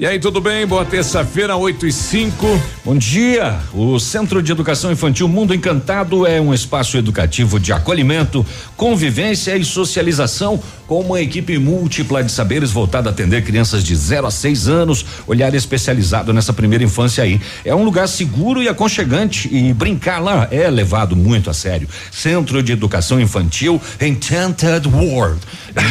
E aí, tudo bem? Boa terça-feira, 8 e 5. Bom dia. O Centro de Educação Infantil Mundo Encantado é um espaço educativo de acolhimento, convivência e socialização com uma equipe múltipla de saberes voltada a atender crianças de 0 a 6 anos, olhar especializado nessa primeira infância aí. É um lugar seguro e aconchegante e brincar lá é levado muito a sério. Centro de Educação Infantil Enchanted World,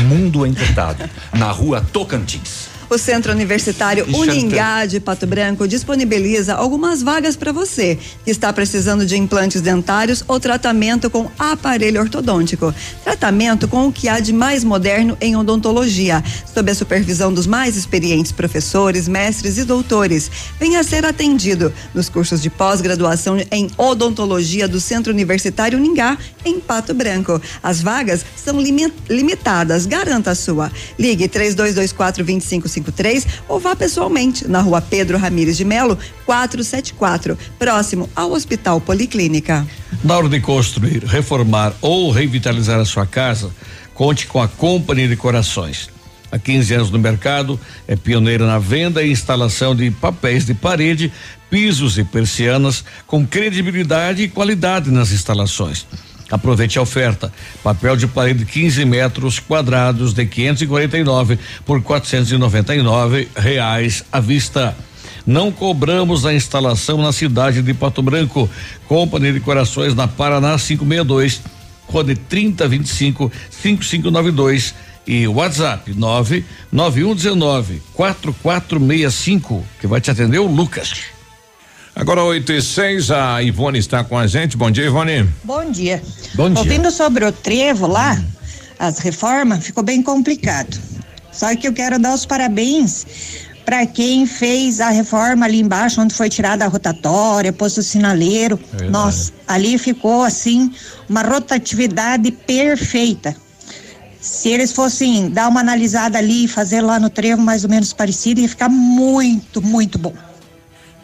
Mundo Encantado, na rua Tocantins. O Centro Universitário Uningá de Pato Branco disponibiliza algumas vagas para você que está precisando de implantes dentários ou tratamento com aparelho ortodôntico. Tratamento com o que há de mais moderno em odontologia, sob a supervisão dos mais experientes professores, mestres e doutores. Venha ser atendido nos cursos de pós-graduação em odontologia do Centro Universitário Uningá, em Pato Branco. As vagas são limitadas, garanta a sua. Ligue 3224 25 53 ou vá pessoalmente na rua Pedro Ramires de Melo, 474, próximo ao Hospital Policlínica. Na hora de construir, reformar ou revitalizar a sua casa, conte com a Companhia de Corações. Há 15 anos no mercado, é pioneira na venda e instalação de papéis de parede, pisos e persianas com credibilidade e qualidade nas instalações. Aproveite a oferta. Papel de parede 15 metros quadrados de 549 por 499 reais à vista. Não cobramos a instalação na cidade de Pato Branco. Companhia de Corações na Paraná 562, Code 3025 5592 e WhatsApp 99119 4465, que vai te atender o Lucas. Agora 8 e 6, a Ivone está com a gente. Bom dia, Ivone. Bom dia. Bom dia. Ouvindo sobre o trevo lá, hum. as reformas, ficou bem complicado. Só que eu quero dar os parabéns para quem fez a reforma ali embaixo, onde foi tirada a rotatória, posto sinaleiro. É Nossa, ali ficou assim, uma rotatividade perfeita. Se eles fossem dar uma analisada ali e fazer lá no trevo mais ou menos parecido, ia ficar muito, muito bom.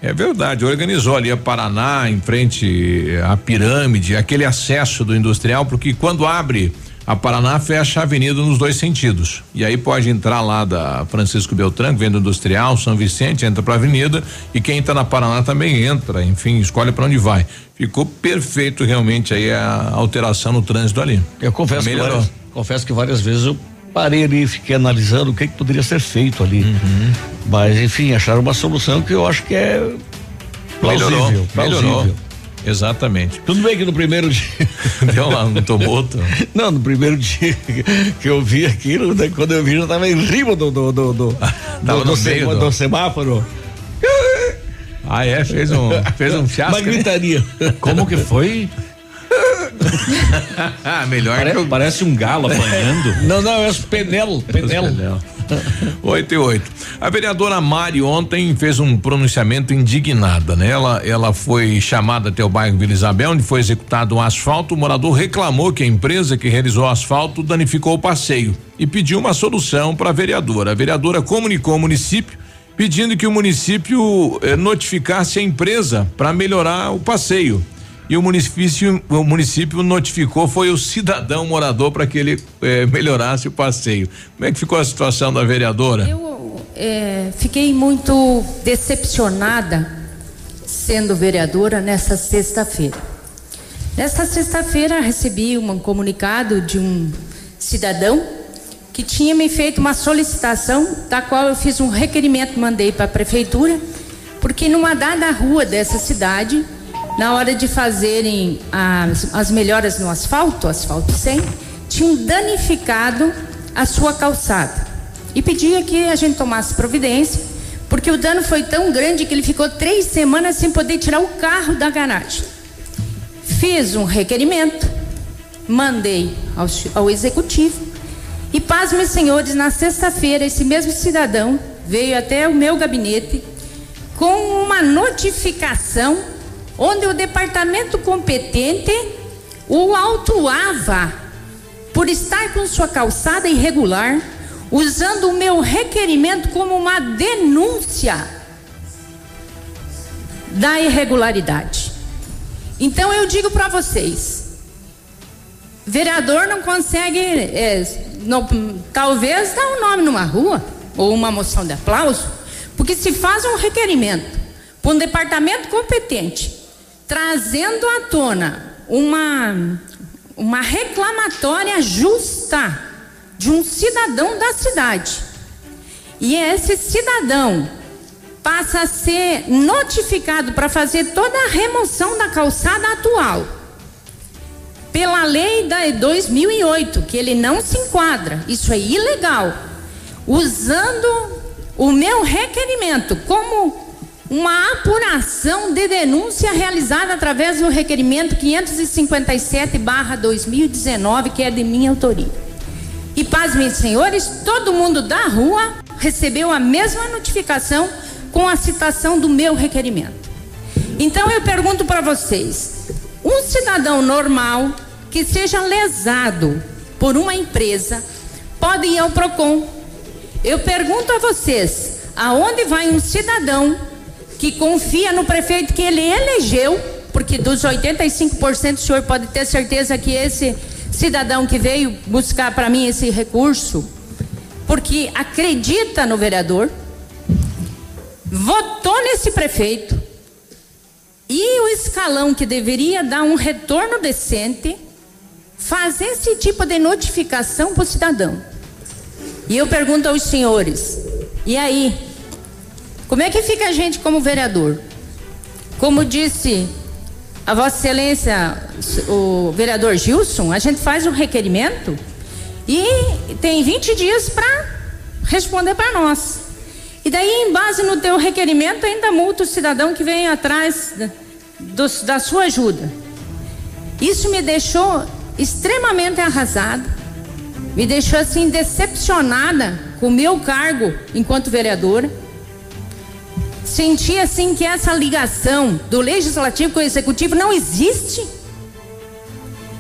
É verdade, organizou ali a Paraná em frente à pirâmide, aquele acesso do industrial, porque quando abre a Paraná fecha a avenida nos dois sentidos. E aí pode entrar lá da Francisco Beltrán, vendo industrial, São Vicente, entra para a avenida e quem está na Paraná também entra, enfim, escolhe para onde vai. Ficou perfeito realmente aí a alteração no trânsito ali. Eu confesso que várias, confesso que várias vezes eu parei ali, fiquei analisando o que, que poderia ser feito ali. Uhum. Mas, enfim, acharam uma solução que eu acho que é plausível. Melhorou. plausível. Melhorou. Exatamente. Tudo bem que no primeiro dia. Deu lá um tomoto. Não, no primeiro dia que eu vi aquilo, né, quando eu vi, já estava em cima do. do, do, do, do, do, sem, do, do semáforo. Ah, é? Fez um, fez um fiasco. Uma gritaria. Né? Como que foi? Melhor Pare, que eu... Parece um galo apanhando. não, não, é os penelo, penelo. 8 e 8. A vereadora Mari ontem fez um pronunciamento indignada, né? Ela, ela foi chamada até o bairro Vila Isabel, onde foi executado um asfalto. O morador reclamou que a empresa que realizou o asfalto danificou o passeio e pediu uma solução para a vereadora. A vereadora comunicou ao município pedindo que o município eh, notificasse a empresa para melhorar o passeio. E o município, o município notificou foi o cidadão morador para que ele eh, melhorasse o passeio. Como é que ficou a situação da vereadora? Eu eh, fiquei muito decepcionada sendo vereadora nessa sexta-feira. Nesta sexta-feira recebi um comunicado de um cidadão que tinha me feito uma solicitação, da qual eu fiz um requerimento, mandei para a prefeitura, porque numa dada rua dessa cidade, na hora de fazerem as, as melhoras no asfalto, asfalto 100, tinham danificado a sua calçada. E pedia que a gente tomasse providência, porque o dano foi tão grande que ele ficou três semanas sem poder tirar o carro da garagem. Fiz um requerimento, mandei ao, ao executivo e pasmem, senhores, na sexta-feira, esse mesmo cidadão veio até o meu gabinete com uma notificação onde o departamento competente o autuava por estar com sua calçada irregular, usando o meu requerimento como uma denúncia da irregularidade. Então eu digo para vocês, vereador não consegue é, não, talvez dá um nome numa rua ou uma moção de aplauso, porque se faz um requerimento para um departamento competente, trazendo à tona uma, uma reclamatória justa de um cidadão da cidade. E esse cidadão passa a ser notificado para fazer toda a remoção da calçada atual pela lei da 2008, que ele não se enquadra. Isso é ilegal. Usando o meu requerimento como uma apuração de denúncia realizada através do requerimento 557/2019, que é de minha autoria. E pasmem, senhores, todo mundo da rua recebeu a mesma notificação com a citação do meu requerimento. Então eu pergunto para vocês: um cidadão normal que seja lesado por uma empresa pode ir ao PROCON. Eu pergunto a vocês: aonde vai um cidadão que confia no prefeito que ele elegeu? Porque dos 85% o senhor pode ter certeza que esse cidadão que veio buscar para mim esse recurso, porque acredita no vereador, votou nesse prefeito, e o escalão que deveria dar um retorno decente, fazer esse tipo de notificação para o cidadão. E eu pergunto aos senhores: e aí? Como é que fica a gente como vereador? Como disse a Vossa Excelência, o vereador Gilson, a gente faz um requerimento e tem 20 dias para responder para nós. E daí, em base no teu requerimento, ainda multa o cidadão que vem atrás do, da sua ajuda. Isso me deixou extremamente arrasada, me deixou assim decepcionada com o meu cargo enquanto vereadora. Senti assim que essa ligação do legislativo com o executivo não existe.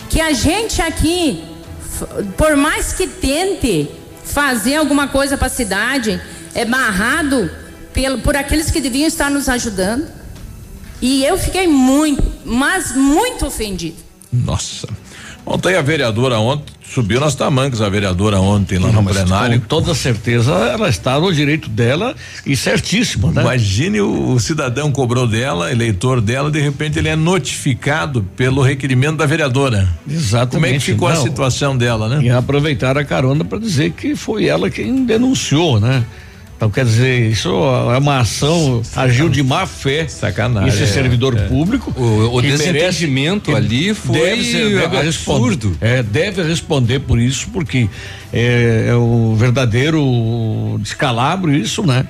Que a gente aqui, por mais que tente fazer alguma coisa para a cidade, é barrado pelo, por aqueles que deviam estar nos ajudando. E eu fiquei muito, mas muito ofendida. Nossa. Ontem a vereadora ontem subiu nas tamancas a vereadora ontem lá Não, no plenário. Com toda certeza ela está no direito dela e certíssimo, né? Imagine o, o, cidadão cobrou dela, eleitor dela, de repente ele é notificado pelo requerimento da vereadora. Exatamente. Como é que ficou Não, a situação dela, né? E aproveitar a carona para dizer que foi ela quem denunciou, né? Então, quer dizer, isso é uma ação, agiu de má fé. Sacanagem. Esse é, servidor é. público. O, o desentendimento merece- ali foi deve ser- deve absurdo. responder- é, deve responder por isso, porque é, é o verdadeiro descalabro isso, né?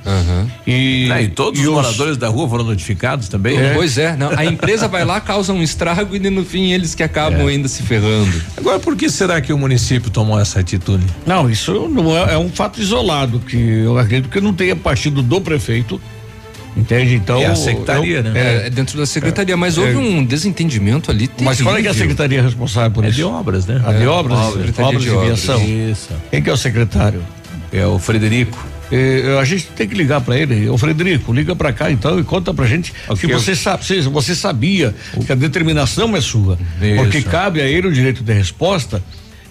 E, Ah, e todos e os os- moradores da rua foram notificados também? Pois é, não, a empresa vai lá, causa um estrago e no fim eles que acabam ainda se ferrando. Agora, por que será que o município tomou essa atitude? Não, isso não é, é um fato isolado, que eu acredito que não tenha partido do prefeito. Entende? Então. É a secretaria, eu- né? É, é dentro da secretaria, mas É. houve um desentendimento ali Mas qual é que é a terrível. secretaria responsável por É isso? de obras, né? A de É, obras? obras, Secretaria obras de, de obras. aviação. Isso. Quem que é o secretário? É o Frederico. É, a gente tem que ligar para ele. Ô Frederico, liga para cá então e conta pra gente Ok. que você sabe, você, você sabia que a determinação é sua. Isso. Porque cabe a ele o direito de resposta.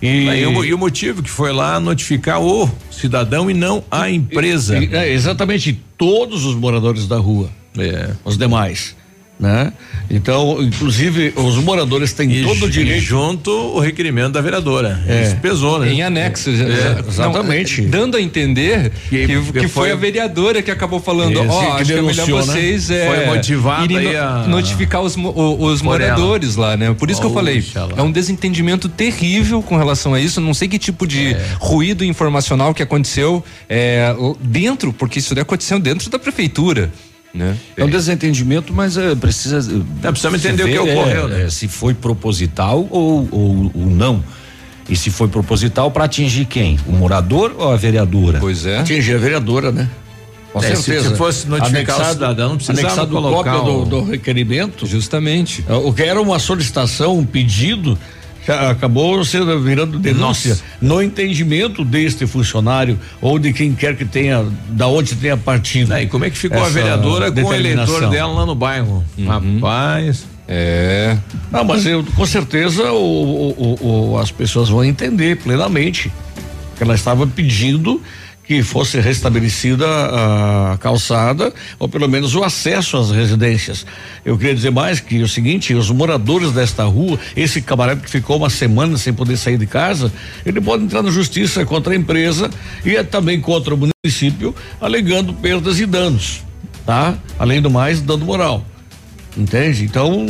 E, E, o, e o motivo que foi lá notificar o cidadão e não a empresa. E- é, exatamente todos os moradores da rua. É. Os demais. Né? Então, inclusive, os moradores têm E, todo o direito. junto o requerimento da vereadora. É. Isso pesou, né? Em anexo, já- É, já- não, exatamente. dando a entender que, Que- que, foi, foi- a vereadora que acabou falando, ó, que acho que é melhor né? vocês é, Foi motivada irem a- notificar os, o- os moradores lá, né? Por isso que eu falei, é um desentendimento terrível com relação a isso, não sei que tipo de É. ruído informacional que aconteceu é, dentro, porque isso aconteceu dentro da prefeitura, né? É um desentendimento, mas é, precisa. É, precisamos entender o que ocorreu, é, né? é, se foi proposital ou, ou, ou não. E se foi proposital para atingir quem? O morador ou a vereadora? Pois é. Atingir a vereadora, né? Com É, se- certeza. se fosse notificar o cidadão, não precisava anexado colocar cópia o- do, do requerimento. Justamente. É, O que era uma solicitação, um pedido, acabou sendo virando denúncia Nossa. no entendimento deste funcionário ou de quem quer que tenha, da onde tenha partido. É, e como é que ficou a vereadora com o eleitor dela lá no bairro? Rapaz. É. Não, mas eu, com certeza o, o- o- o- as pessoas vão entender plenamente que ela estava pedindo que fosse restabelecida a calçada ou pelo menos o acesso às residências. Eu queria dizer mais que o seguinte, os moradores desta rua, esse camarada que ficou uma semana sem poder sair de casa, ele pode entrar na justiça contra a empresa e é também contra o município, alegando perdas e danos, tá? Além do mais, dano moral. Entende? Então,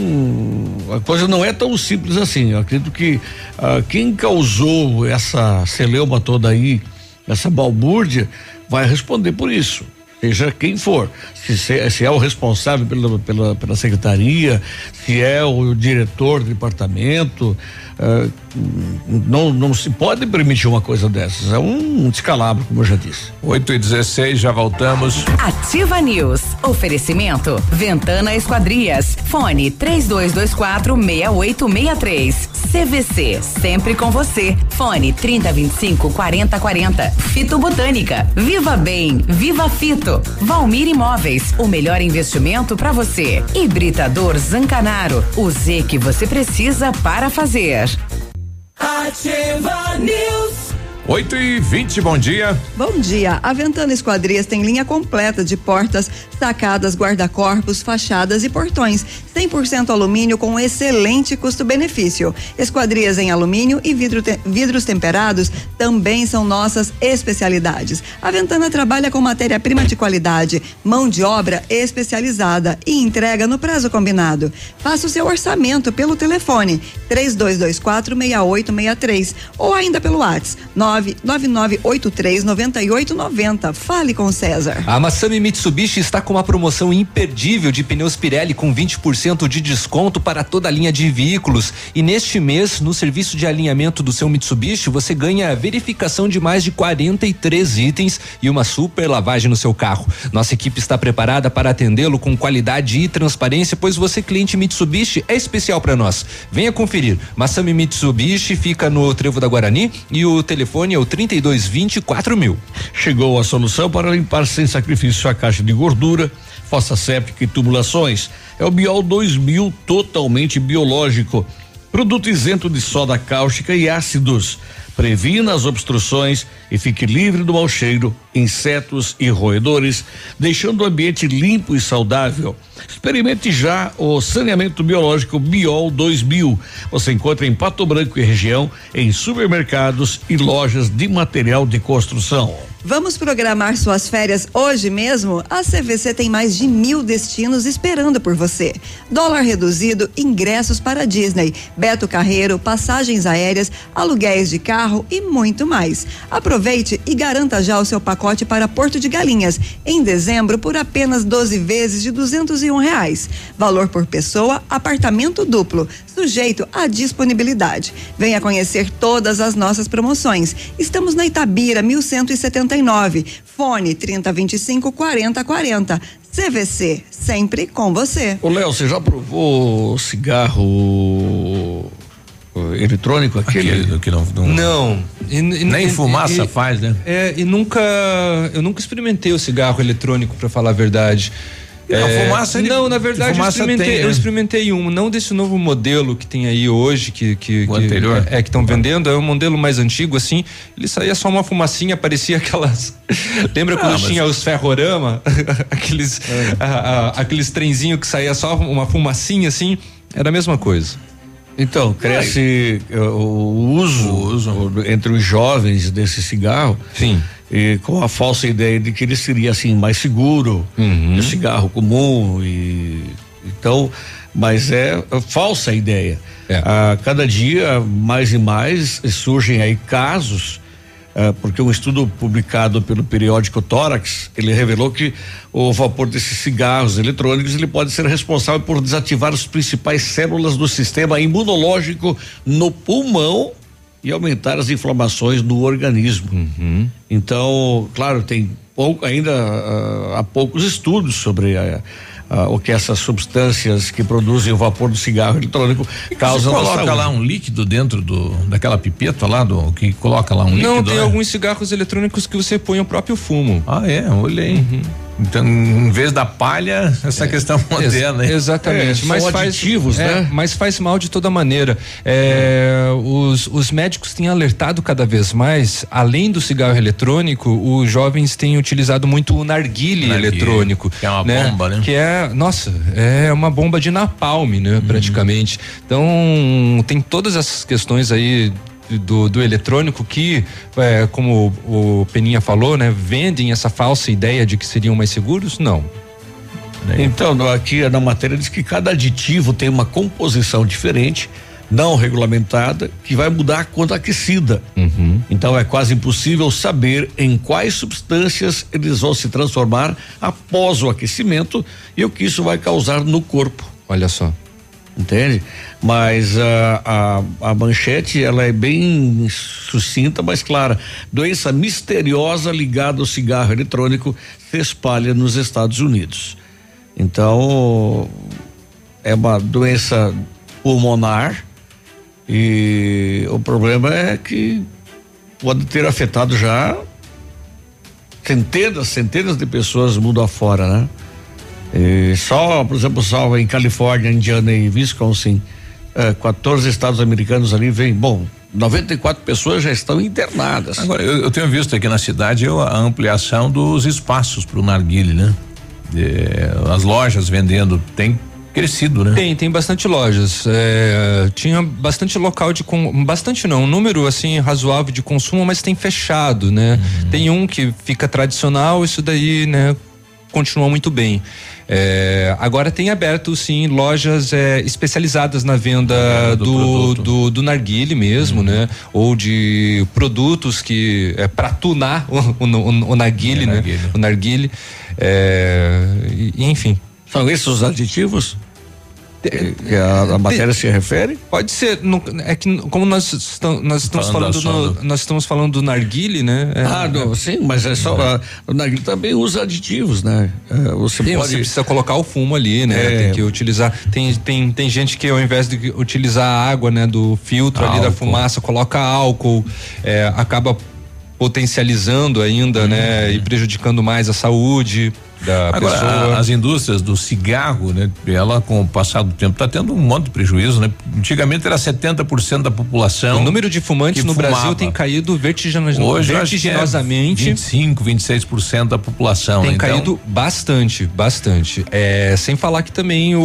a coisa não é tão simples assim. Eu acredito que ah, quem causou essa celeuma toda aí, essa balbúrdia, vai responder por isso. Seja quem for. Se, se- se é o responsável pela, pela, pela secretaria, se é o diretor do departamento. ah, não, não se pode permitir uma coisa dessas. É um descalabro, como eu já disse. 8 e 16 já voltamos. Ativa News. Oferecimento. Ventana Esquadrias. Fone 3224 6863. CVC. Sempre com você. Fone 3025 4040. Fito Botânica. Viva Bem. Viva Fito. Valmir Imóveis. O melhor investimento para você. Hibridador Zancanaro. O Z que você precisa para fazer. Ativa News. 8 e 20 bom dia. Bom dia. A Ventana Esquadrias tem linha completa de portas, sacadas, guarda-corpos, fachadas e portões. 100% alumínio com excelente custo-benefício. Esquadrias em alumínio e vidro te- vidros temperados também são nossas especialidades. A Ventana trabalha com matéria-prima de qualidade, mão de obra especializada e entrega no prazo combinado. Faça o seu orçamento pelo telefone 3224 6863 ou ainda pelo WhatsApp 99983 9890. Fale com César. A Massami Mitsubishi está com uma promoção imperdível de pneus Pirelli com 20% de desconto para toda a linha de veículos. E neste mês, no serviço de alinhamento do seu Mitsubishi, você ganha a verificação de mais de 43 itens e uma super lavagem no seu carro. Nossa equipe está preparada para atendê-lo com qualidade e transparência, pois você, cliente Mitsubishi, é especial para nós. Venha conferir. Massami Mitsubishi fica no Trevo da Guarani e o telefone é o 3220 4000. Chegou a solução para limpar sem sacrifício a caixa de gordura, fossa séptica e tubulações. É o Biol 2000 totalmente biológico. Produto isento de soda cáustica e ácidos. Previna as obstruções e fique livre do mau cheiro, insetos e roedores, deixando o ambiente limpo e saudável. Experimente já o saneamento biológico Biol 2000. Você encontra em Pato Branco e região, em supermercados e lojas de material de construção. Vamos programar suas férias hoje mesmo? A CVC tem mais de mil destinos esperando por você. Dólar reduzido, ingressos para Disney, Beto Carreiro, passagens aéreas, aluguéis de carro e muito mais. Aproveite e garanta já o seu pacote para Porto de Galinhas, em dezembro, por apenas 12 vezes de 211 Reais. Valor por pessoa, apartamento duplo, sujeito à disponibilidade. Venha conhecer todas as nossas promoções. Estamos na Itabira, 1179. Fone 3025 4040. CVC, sempre com você. Ô, Léo, você já provou cigarro eh, eletrônico aquele, aquele que não não, não e, e, nem e, fumaça faz né é e nunca eu nunca experimentei o cigarro eletrônico para falar a verdade é, fumaça ele, Não, na verdade eu experimentei, tem, né? eu experimentei um, não desse novo modelo que tem aí hoje, que. que o que, anterior? É, que estão vendendo, é um modelo mais antigo, assim. Ele saía só uma fumacinha, parecia aquelas. Lembra ah, quando mas... tinha os ferrorama? aqueles, é. a, a, aqueles trenzinhos que saía só uma fumacinha, assim. Era a mesma coisa. Então, cresce o, o uso, o uso entre os jovens desse cigarro. Sim e com a falsa ideia de que ele seria assim mais seguro uhum. que cigarro comum e então mas é, falsa ideia é. a cada dia mais e mais surgem aí casos porque um estudo publicado pelo periódico Tórax ele revelou que o vapor desses cigarros eletrônicos ele pode ser responsável por desativar as principais células do sistema imunológico no pulmão e aumentar as inflamações no organismo. Uhum. Então, claro, tem pouco ainda uh, há poucos estudos sobre a, o que essas substâncias que produzem o vapor do cigarro eletrônico causam. Você coloca lá um líquido dentro do daquela pipeta lá do que coloca lá um Não, líquido. Não, tem né? alguns cigarros eletrônicos que você põe o próprio fumo. Ah, é, olhei. Uhum. Então, em vez da palha, essa é, questão moderna. Ex exatamente. É, mas faz, aditivos, é, né? Mas faz mal de toda maneira. É, os, os médicos têm alertado cada vez mais, além do cigarro eletrônico, os jovens têm utilizado muito o narguile, narguile eletrônico. Que é uma né? bomba, né? Que é, nossa, é uma bomba de napalm, né? Uhum. Praticamente. Então, tem todas essas questões aí do, do eletrônico que, é, como o, o Peninha falou, né, vendem essa falsa ideia de que seriam mais seguros? Não. Então, aqui na matéria diz que cada aditivo tem uma composição diferente, não regulamentada, que vai mudar quando aquecida. Uhum. Então é quase impossível saber em quais substâncias eles vão se transformar após o aquecimento e o que isso vai causar no corpo. Olha só entende? Mas a, a, a, manchete ela é bem sucinta, mas clara. Doença misteriosa ligada ao cigarro eletrônico se espalha nos Estados Unidos. Então é uma doença pulmonar e o problema é que pode ter afetado já centenas, centenas de pessoas mundo afora, né? E só, por exemplo, só em Califórnia, Indiana e Wisconsin, eh, 14 estados americanos ali vem, bom, 94 pessoas já estão internadas. Agora, eu, eu tenho visto aqui na cidade a ampliação dos espaços para o narguile, né? as lojas vendendo, tem crescido, né? Tem, tem bastante lojas. É, tinha bastante local de com, bastante não, um número assim razoável de consumo, mas tem fechado, né? Uhum. Tem um que fica tradicional, isso daí, né? Continua muito bem. É, agora tem aberto sim lojas é, especializadas na venda do, do, do, do, narguile mesmo, uhum. né? Ou de produtos que é para tunar o, o, o, o narguile, é, né? Narguile. O narguile, é, enfim. São esses os aditivos? Que a, a matéria se refere? Pode ser, no, é que como nós, estamos, nós estamos falando, falando no, nós estamos falando do narguile, né? É, ah, é, sim, mas é só a, o narguile também usa aditivos, né? É, você sim, pode você precisa colocar o fumo ali, né? É, tem que utilizar, tem, tem, tem gente que ao invés de utilizar a água, né, do filtro álcool. ali da fumaça, coloca álcool, é, acaba potencializando ainda, uhum. né? E prejudicando mais a saúde. Da Agora, pessoa. a- as indústrias do cigarro, né? Ela, com o passar do tempo, está tendo um monte de prejuízo, né? Antigamente era 70% da população. O número de fumantes no Brasil fumava. tem caído vertiginos- Hoje eu acho que é vertiginosamente. 25, 26% da população. Tem? Então, caído bastante, bastante. É, sem falar que também o,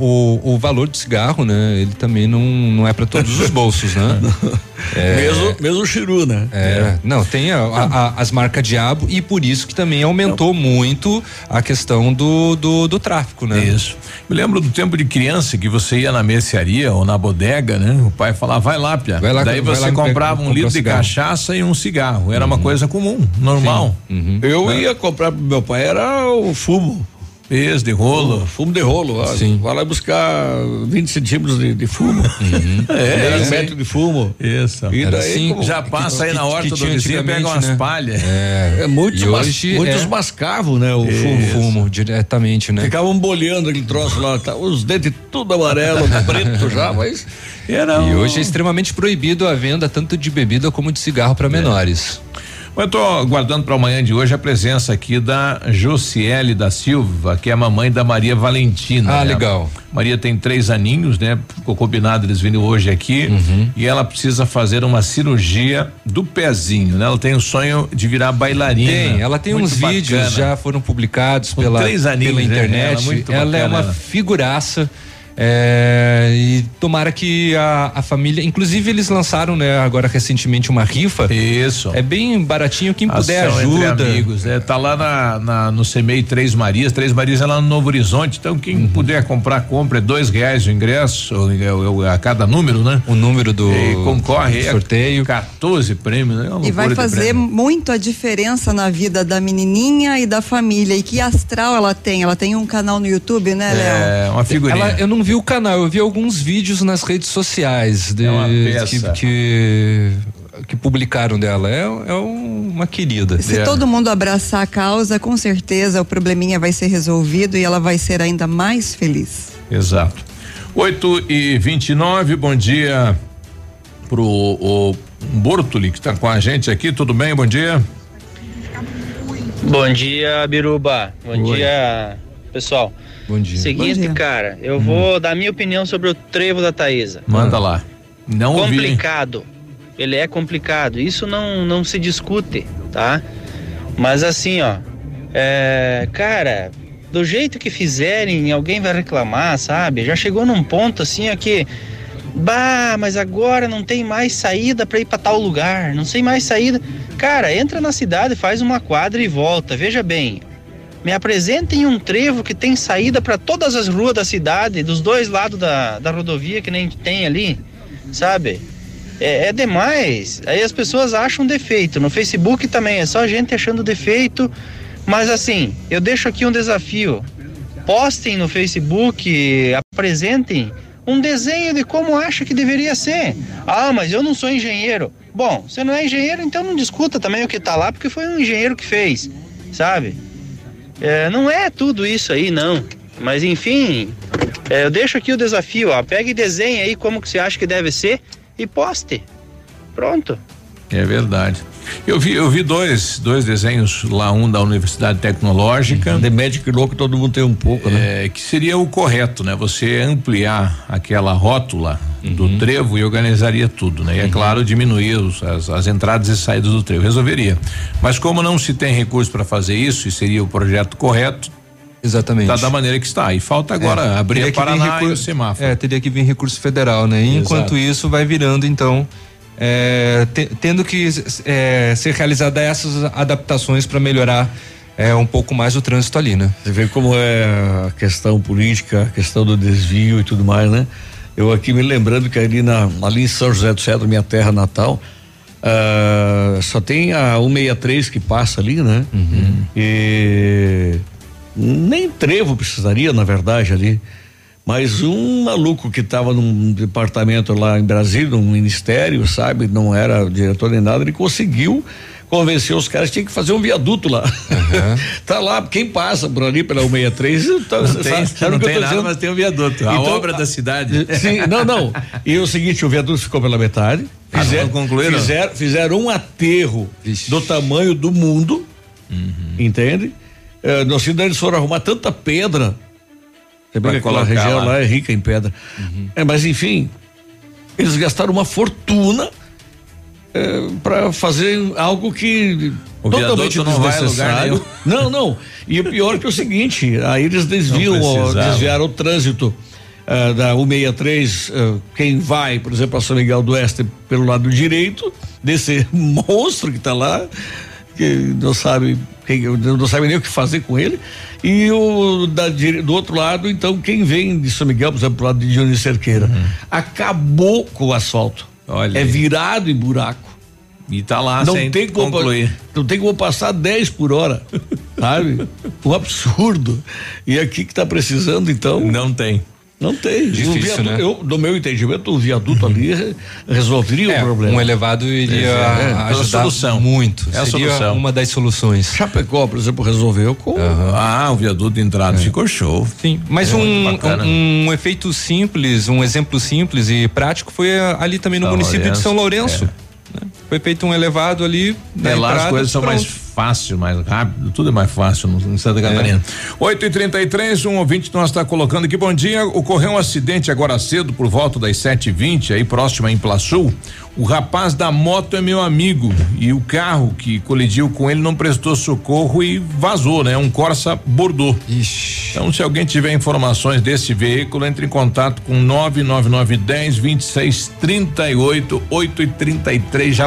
o, o valor do cigarro, né? Ele também não, não é para todos os bolsos, né? É, Mesmo, mesmo o Chiru, né? É, não, tem a- a- a- as marcas diabo e por isso que também aumentou muito a questão do, do, do tráfico, né? Isso. Me lembro do tempo de criança que você ia na mercearia ou na bodega, né? O pai falava, vai lá, Pia. Vai lá, Daí vai você lá comprava um litro de cigarro. cachaça e um cigarro. Era uma coisa comum, normal. Eu Né? ia comprar pro meu pai, era o fumo. Esse de rolo. fumo de rolo. ó. Sim. Vai lá buscar 20 centímetros de, de fumo. É, 10 sim. metros de fumo. Isso. E daí, assim, já passa aí na horta do vizinho, pega umas né? palhas. É, É, muitos, mas- hoje muitos é- mascavam, né? O Fumo, fumo. fumo, diretamente, né? Ficavam bolhando aquele troço lá, tá, os dentes tudo amarelo, preto já, mas. Era E um- hoje é extremamente proibido a venda tanto de bebida como de cigarro É. para menores. Eu tô aguardando para amanhã de hoje a presença aqui da Josiele da Silva, que é a mamãe da Maria Valentina. Ah, né? legal. Maria tem três aninhos, né? Ficou combinado eles virem hoje aqui Uhum. e ela precisa fazer uma cirurgia do pezinho, né? Ela tem o sonho de virar bailarina. Tem, ela tem Muito uns vídeos bacana. já foram publicados Com pela, três aninhos, pela né? internet. Ela é muito Ela é uma ela. figuraça. É, e tomara que a, a família, inclusive eles lançaram, né, agora recentemente uma rifa. Isso. É bem baratinho, quem puder Ação entre ajuda. amigos, né? Tá lá na, na- no CEMEI Três Marias, Três Marias é lá no Novo Horizonte, então quem Uhum. puder comprar, compra, é dois reais o ingresso, o- o- a cada número, né? O número do E concorre a sorteio. 14 prêmios, né? Uma E vai fazer prêmio. muito a diferença na vida da menininha e da família. E que astral ela tem? Ela tem um canal no YouTube, né, Léo? É, uma figurinha. Ela, eu não vi o canal, eu vi alguns vídeos nas redes sociais de, É que, que, que publicaram dela. É, é uma querida. Se É. todo mundo abraçar a causa, com certeza o probleminha vai ser resolvido e ela vai ser ainda mais feliz. Exato. 8 e 29 bom dia pro o Bortoli que está com a gente aqui, tudo bem? Bom dia. Bom dia, Biruba. Bom Oi. dia, pessoal. Bom dia. Seguinte, Bom dia. cara, eu vou dar minha opinião sobre o trevo da Taísa. Manda lá. Não ouvi. complicado. Ele é complicado. Isso não, não se discute, tá? Mas assim, ó. É, cara, do jeito que fizerem, alguém vai reclamar, sabe? Já chegou num ponto assim, ó, que. Bah, mas agora não tem mais saída pra ir pra tal lugar. Não sei mais saída. Cara, entra na cidade, faz uma quadra e volta. Veja bem. Me apresentem um trevo que tem saída para todas as ruas da cidade, dos dois lados da, da rodovia que nem tem ali, sabe? É, é demais. Aí as pessoas acham defeito. No Facebook também é só gente achando defeito. Mas assim, eu deixo aqui um desafio. Postem no Facebook, apresentem um desenho de como acha que deveria ser. Ah, mas eu não sou engenheiro. Bom, você não é engenheiro, então não discuta também o que tá lá, porque foi um engenheiro que fez, sabe? É, não é tudo isso aí, não. Mas enfim, é, eu deixo aqui o desafio, ó. Pegue e desenhe aí como que você acha que deve ser e poste. Pronto. É verdade. Eu vi, eu vi dois, dois desenhos lá, um da Universidade Tecnológica. De médico e louco todo mundo tem um pouco, né? É, que seria o correto, né? Você ampliar aquela rótula do Uhum. trevo e organizaria tudo, né? E é claro, diminuir os- as, as entradas e saídas do trevo. Resolveria. Mas como não se tem recurso para fazer isso, e seria o projeto correto, Exatamente. tá da maneira que está. E falta agora É, abrir a Paraná e recurso- o semáforo. É, teria que vir recurso federal, né? E Enquanto isso, vai virando, então, é, te- tendo que é, ser realizadas essas adaptações para melhorar é, um pouco mais o trânsito ali, né? Você vê como é a questão política, a questão do desvio e tudo mais, né? Eu aqui me lembrando que ali, na, ali em São José do Cedro, minha terra natal, ah, só tem a 163 que passa ali, né? E nem trevo precisaria, na verdade, ali. Mas um maluco que estava num departamento lá em Brasília, num ministério, sabe? Não era diretor nem nada, ele conseguiu convencer os caras que tinha que fazer um viaduto lá. tá lá, quem passa por ali pela 163, tá, Não sabe- tem, sabe não tem nada, dizendo? mas tem o viaduto. A Então, obra da cidade. Sim, não, não. E o seguinte, o viaduto ficou pela metade. Ah, não concluíram? Fizeram, fizeram um aterro do tamanho do mundo, Uhum. entende? É, no cidade eles foram arrumar tanta pedra. Você vê que aquela região lá. lá. é rica em pedra. Uhum. É, mas enfim, eles gastaram uma fortuna é, para fazer algo que o totalmente lugar Não, não. E o pior que é o seguinte, aí eles desviam, desviaram o trânsito uh, da 163, uh, quem vai, por exemplo, a São Miguel do Oeste pelo lado direito, desse monstro que está lá, que não sabe quem, não sabe nem o que fazer com ele. E o da, do outro lado, então, quem vem de São Miguel, por exemplo, pro lado de Júnior Cerqueira, uhum. acabou com o asfalto. Olha é aí. virado em buraco. E tá lá não sem tem como, concluir. Não tem como passar 10 por hora, sabe? um absurdo. E aqui que tá precisando, então. Não tem. Não tem. Difícil, viaduto, né? eu, do meu entendimento, o viaduto uhum. ali resolveria é, o problema. Um elevado iria é, é, ajudar solução. muito. É Seria solução. uma das soluções. Chapecó, por exemplo, resolveu com. Uhum. Ah, o viaduto de entrada é. ficou show. Sim, mas é, um, um, um, efeito simples, um exemplo simples e prático foi ali também no São município Lourenço. de São Lourenço. É. Né? Foi feito um elevado ali. É, lá entrada, as coisas são mais fácil, mais rápido, tudo é mais fácil no, em Santa Catarina. É. 8 e 33 um ouvinte nós está colocando aqui, bom dia, ocorreu um acidente agora cedo por volta das 7h20 aí próximo a Implaçul. O rapaz da moto é meu amigo e o carro que colidiu com ele não prestou socorro e vazou, né? Um Corsa Bordeaux. Ixi. Então, se alguém tiver informações desse veículo, entre em contato com 99910 2638 8 e 33 Já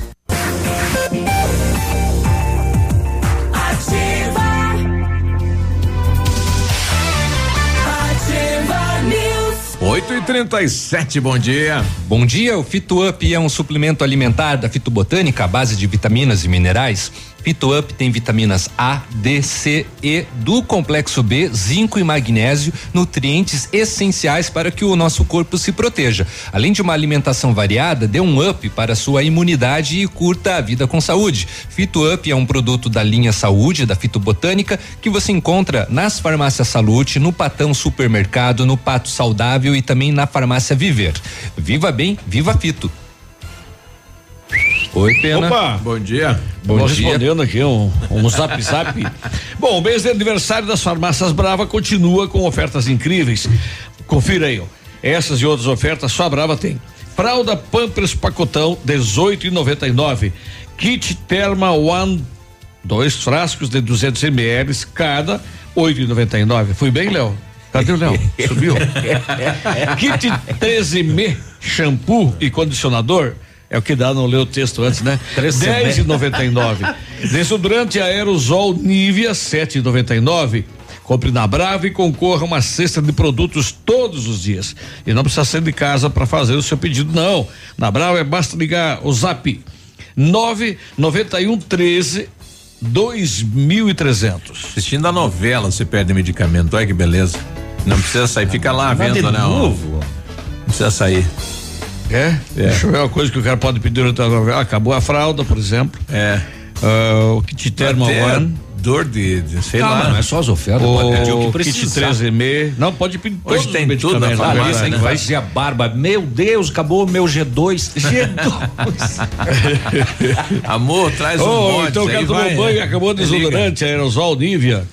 8 e 37 bom dia. Bom dia, o Fito Up é um suplemento alimentar da fitobotânica à base de vitaminas e minerais Fito tem vitaminas A, D, C, E do complexo B, zinco e magnésio, nutrientes essenciais para que o nosso corpo se proteja. Além de uma alimentação variada, dê um up para sua imunidade e curta a vida com saúde. Fito é um produto da linha Saúde da Fitobotânica que você encontra nas farmácias Salute, no Patão Supermercado, no Pato Saudável e também na farmácia Viver. Viva bem, viva Fito. Oi, Pena. Opa! Bom dia. Bom Vou dia. respondendo aqui um, um zap zap. Bom, o mês de aniversário das farmácias Brava continua com ofertas incríveis. Confira aí, ó. Essas e outras ofertas só a Brava tem. Fralda Pampers pacotão 18,99. Kit Therma One dois frascos de 200 ml cada 8,99. Fui bem, Léo? Cadê o Léo? Subiu. Kit 13M shampoo e condicionador é o que dá, não leu o texto antes, né? Dez e noventa e nove. Desodorante aerosol Nivea, sete e noventa e nove. Compre na Brava e concorra a uma cesta de produtos todos os dias. E não precisa sair de casa para fazer o seu pedido, não. Na Brava é basta ligar o zap nove noventa e um treze dois mil e trezentos. Assistindo a novela, você perde medicamento, olha que beleza. Não precisa sair, fica lá vendo, né? Não precisa sair. É? é? Deixa eu ver uma coisa que o cara pode pedir outra novela. Acabou a fralda, por exemplo. É. Uh, o kit termo one. Dor de, de sei Calma, lá. Não é só as ofertas, o, pode pedir o que precisa. Kit 13M. Não, pode pedir Hoje tem tudo na farmácia, né? Vai ser a barba. Meu Deus, acabou o meu G2. G2. Amor, traz um oh, monte. Então o cara tomou banho e acabou o desodorante, aerosol, Nivea.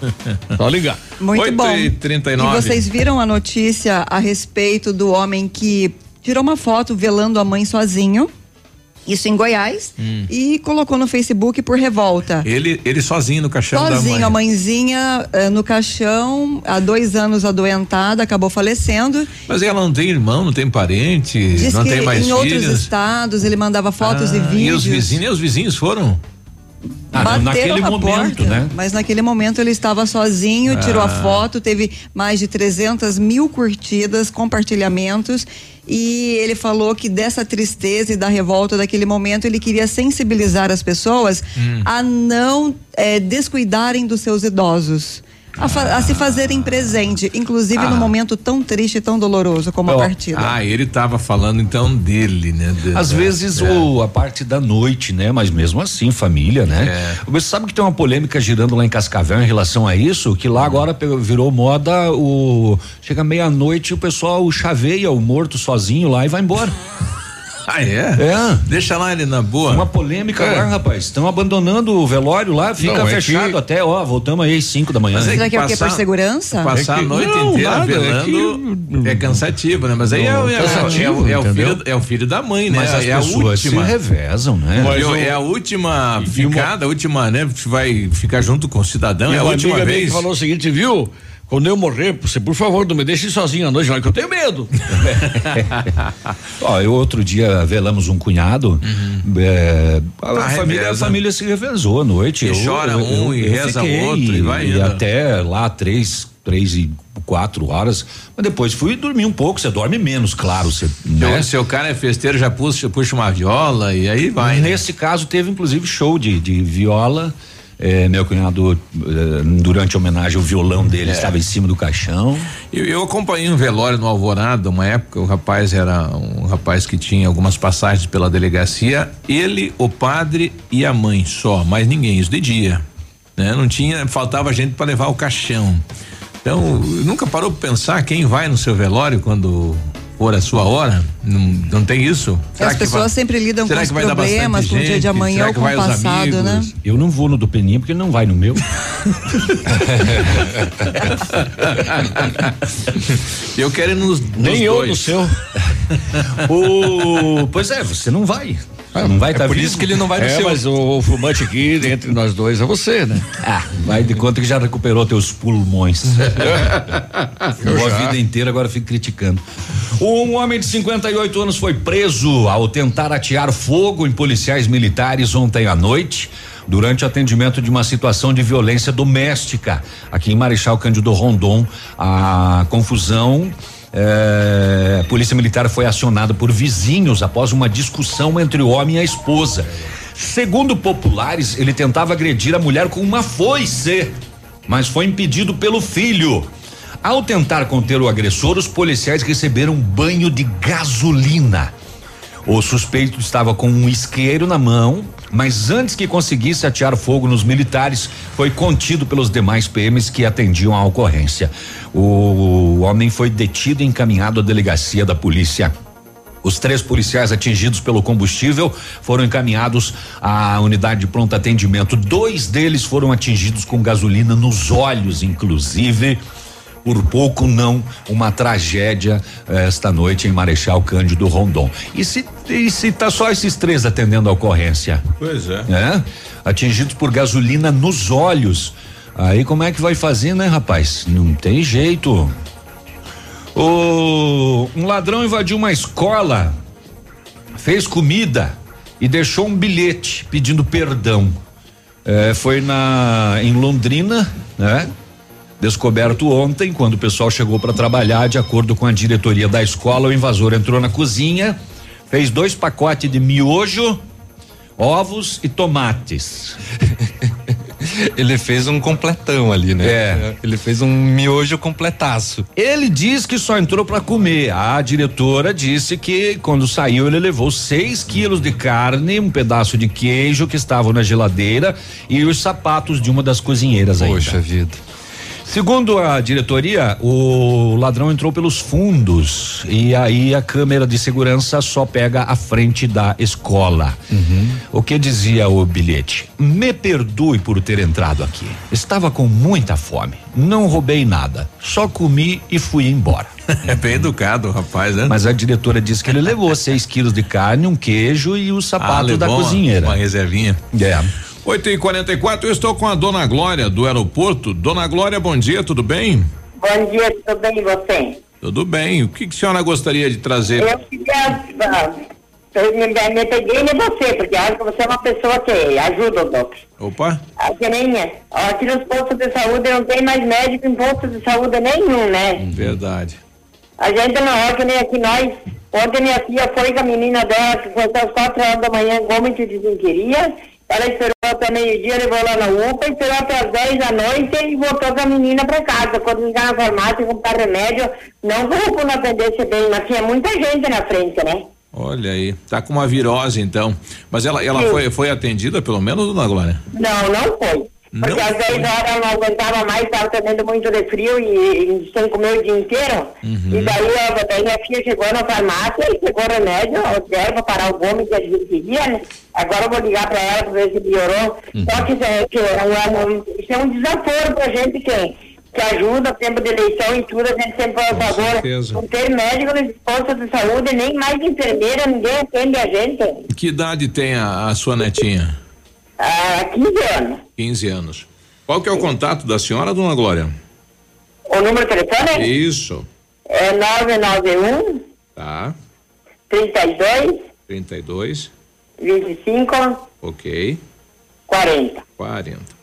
Só ligar. Muito 8 bom. E, 39. e vocês viram a notícia a respeito do homem que tirou uma foto velando a mãe sozinho. Isso em Goiás hum. e colocou no Facebook por revolta. Ele, ele sozinho no caixão sozinho, da mãe. a mãezinha uh, no caixão, há dois anos adoentada, acabou falecendo. Mas ela não tem irmão, não tem parente, Diz não tem mais em filhos. outros estados ele mandava fotos ah, e vídeos. E os vizinhos, e os vizinhos foram? Ah, naquele momento, porta, né? Mas naquele momento ele estava sozinho, ah. tirou a foto, teve mais de 300 mil curtidas, compartilhamentos e ele falou que dessa tristeza e da revolta daquele momento ele queria sensibilizar as pessoas hum. a não é, descuidarem dos seus idosos a, fa a, se fazerem presente, inclusive ah. num momento tão triste e tão doloroso como oh, a partida. Ah, ele estava falando então dele, né? De, Às é, vezes é. o, a parte da noite, né? Mas mesmo assim, família, né? É. Você sabe que tem uma polêmica girando lá em Cascavel em relação a isso, que lá agora virou moda o chega meia-noite o pessoal chaveia o morto sozinho lá e vai embora. Ah, é? É. Deixa lá ele na boa. Uma polêmica é. lá, rapaz. Estão abandonando o velório lá, fica não, é fechado que... até, ó, voltamos aí às 5 da manhã. Mas Será que é o quê? Por segurança? Passar é que... a noite não, inteira nada, velando é, é, cansativo, né? Mas aí não, é, cansativo, é, o filho, é o filho da mãe, né? Mas as é pessoas a última. se revezam, né? é a última ficada, a última, né? Vai ficar junto com o cidadão, é a última vez. falou o seguinte, viu? Quando eu morrer, você, por favor, não me deixe sozinho à noite, não, que eu tenho medo. Ó, eu outro dia velamos um cunhado. Uhum. É, a, a, família, a, família, se revezou à noite. E eu, chora um eu, e reza o outro e vai E até lá três, três e quatro horas, mas depois fui dormir um pouco, você dorme menos, claro. Você, né? Se o cara é festeiro, já puxa, puxa uma viola e aí vai. Né? Nesse né? caso, teve inclusive show de, de viola. É, meu cunhado, é, durante a homenagem, o violão dele é. estava em cima do caixão. Eu, eu, acompanhei um velório no Alvorada, uma época, o rapaz era um rapaz que tinha algumas passagens pela delegacia, ele, o padre e a mãe só, mais ninguém, isso de dia. Né? Não tinha, faltava gente para levar o caixão. Então, nunca parou para pensar quem vai no seu velório quando a sua hora? Não, não tem isso? Será As pessoas vai, sempre lidam com os problemas, com o dia de amanhã ou com o passado, né? Eu não vou no do Peninha porque ele não vai no meu. eu quero ir nos, nos Nem eu no seu. o, pois é, você não vai. Ah, não vai estar é tá por isso que ele não vai no é, seu. Mas o, o fumante aqui, entre nós dois, é você, né? Ah, vai de conta que já recuperou teus pulmões. Eu a vida inteira, agora fico criticando. Um homem de 58 anos foi preso ao tentar atear fogo em policiais militares ontem à noite durante o atendimento de uma situação de violência doméstica aqui em Marechal Cândido Rondon. A confusão é, a polícia militar foi acionada por vizinhos após uma discussão entre o homem e a esposa. Segundo populares, ele tentava agredir a mulher com uma foice, mas foi impedido pelo filho. Ao tentar conter o agressor, os policiais receberam um banho de gasolina. O suspeito estava com um isqueiro na mão, mas antes que conseguisse atear fogo nos militares, foi contido pelos demais PMs que atendiam a ocorrência. O homem foi detido e encaminhado à delegacia da polícia os três policiais atingidos pelo combustível foram encaminhados à unidade de pronto atendimento. Dois deles foram atingidos com gasolina nos olhos, inclusive por pouco não uma tragédia eh, esta noite em Marechal Cândido Rondon. E se, e se tá só esses três atendendo a ocorrência? Pois é. é? Atingidos por gasolina nos olhos. Aí como é que vai fazer, né, rapaz? Não tem jeito. O, um ladrão invadiu uma escola, fez comida e deixou um bilhete pedindo perdão. É, foi na em Londrina, né? Descoberto ontem, quando o pessoal chegou para trabalhar, de acordo com a diretoria da escola, o invasor entrou na cozinha, fez dois pacotes de miojo, ovos e tomates. Ele fez um completão ali, né? É. Ele fez um miojo completaço. Ele diz que só entrou para comer. A diretora disse que quando saiu ele levou seis quilos de carne, um pedaço de queijo que estavam na geladeira e os sapatos de uma das cozinheiras aí. Poxa vida. Segundo a diretoria, o ladrão entrou pelos fundos e aí a câmera de segurança só pega a frente da escola. Uhum. O que dizia o bilhete? Me perdoe por ter entrado aqui. Estava com muita fome. Não roubei nada. Só comi e fui embora. É bem educado, rapaz, né? Mas a diretora disse que ele levou seis quilos de carne, um queijo e o sapato ah, da cozinheira. Uma reservinha. É. 8 e 44 eu estou com a dona Glória do aeroporto. Dona Glória, bom dia, tudo bem? Bom dia, tudo bem e você? Tudo bem. O que, que a senhora gostaria de trazer? Eu queria. Eu me, me peguei em você, porque acho que você é uma pessoa que ajuda o doutor. Opa. Ah, que nem, aqui nos postos de saúde não tem mais médico em posto de saúde nenhum, né? Verdade. A gente não é que nem aqui nós. Ontem minha filha foi com a menina dela, que foi às quatro horas da manhã, como te desinqueria, Ela esperou até meio-dia, levou lá na UPA, esperou até as 10 da noite e voltou com a menina para casa. Quando ligar na farmácia comprar remédio, não colocou na atendesse bem, mas tinha muita gente na frente, né? Olha aí, tá com uma virose então. Mas ela, ela foi, foi atendida pelo menos, dona Glória? Não, não foi. Porque não às 10 horas ela não aguentava mais, estava tendo muito de frio e, e sem comer o dia inteiro. Uhum. E daí, ó, daí minha filha chegou na farmácia e pegou remédio, deram para parar o vômito que a gente queria, né? Agora eu vou ligar para ela para ver se melhorou. Uhum. Só que, isso é, que um, isso é um desaforo para a gente que, que ajuda, tempo de eleição e tudo, a gente sempre faz favor. Não ter médico nos postos de saúde, nem mais enfermeira, ninguém atende a gente. Que idade tem a, a sua netinha? Ah, 15 anos. 15 anos. Qual que é o contato da senhora, dona Glória? O número de telefone? Isso. É 991. Tá. 32. 32. 25. Ok. 40. 40.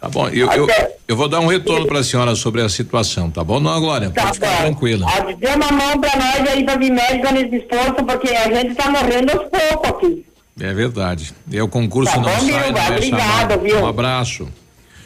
Tá bom, eu, eu, eu vou dar um retorno para a senhora sobre a situação, tá bom, dona Glória? Tá Pode ficar tranquila. Dê uma mão para nós aí para vir médico nesse esforço, porque a gente está morrendo aos poucos aqui. É verdade. É o concurso tá não bom, sai, não é Obrigado, chamado. viu? Um abraço.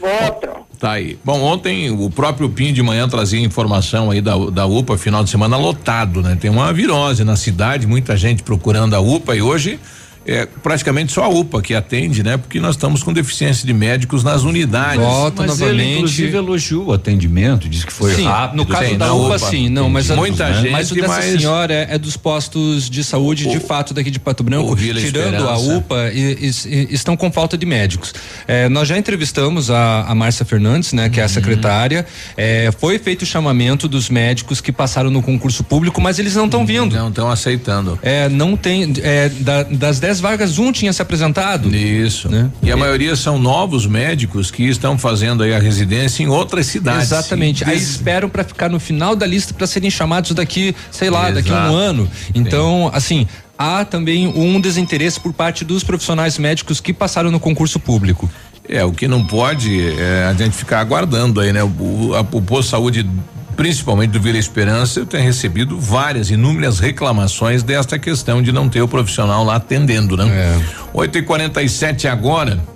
Outro. Tá aí. Bom, ontem o próprio PIN de manhã trazia informação aí da, da UPA, final de semana lotado, né? Tem uma virose na cidade, muita gente procurando a UPA e hoje é praticamente só a UPA que atende, né? Porque nós estamos com deficiência de médicos nas unidades. Volta mas novamente. Ele, inclusive elogiou o atendimento, disse que foi sim, rápido. No caso sim, da UPA, UPA, sim, não, mas muita a, gente, mas o dessa mas senhora é, é, dos postos de saúde, o, de fato, daqui de Pato Branco, tirando a UPA, e, e, estão com falta de médicos. É, nós já entrevistamos a, a Márcia Fernandes, né, que é a uhum. secretária. É, foi feito o chamamento dos médicos que passaram no concurso público, mas eles não estão uhum, vindo. Não estão aceitando. É, não tem, é, da, das dez vagas, um tinha se apresentado. Isso. Né? E a maioria são novos médicos que estão fazendo aí a residência em outras cidades. Exatamente. Aí esperam para ficar no final da lista para serem chamados daqui, sei lá, Exato. daqui a um ano. Então, Sim. assim, há também um desinteresse por parte dos profissionais médicos que passaram no concurso público. É, o que não pode é a gente ficar aguardando aí, né? O, a, o posto de saúde principalmente do Vila Esperança, eu tenho recebido várias, inúmeras reclamações desta questão de não ter o profissional lá atendendo, né? É. 8 e 47 agora.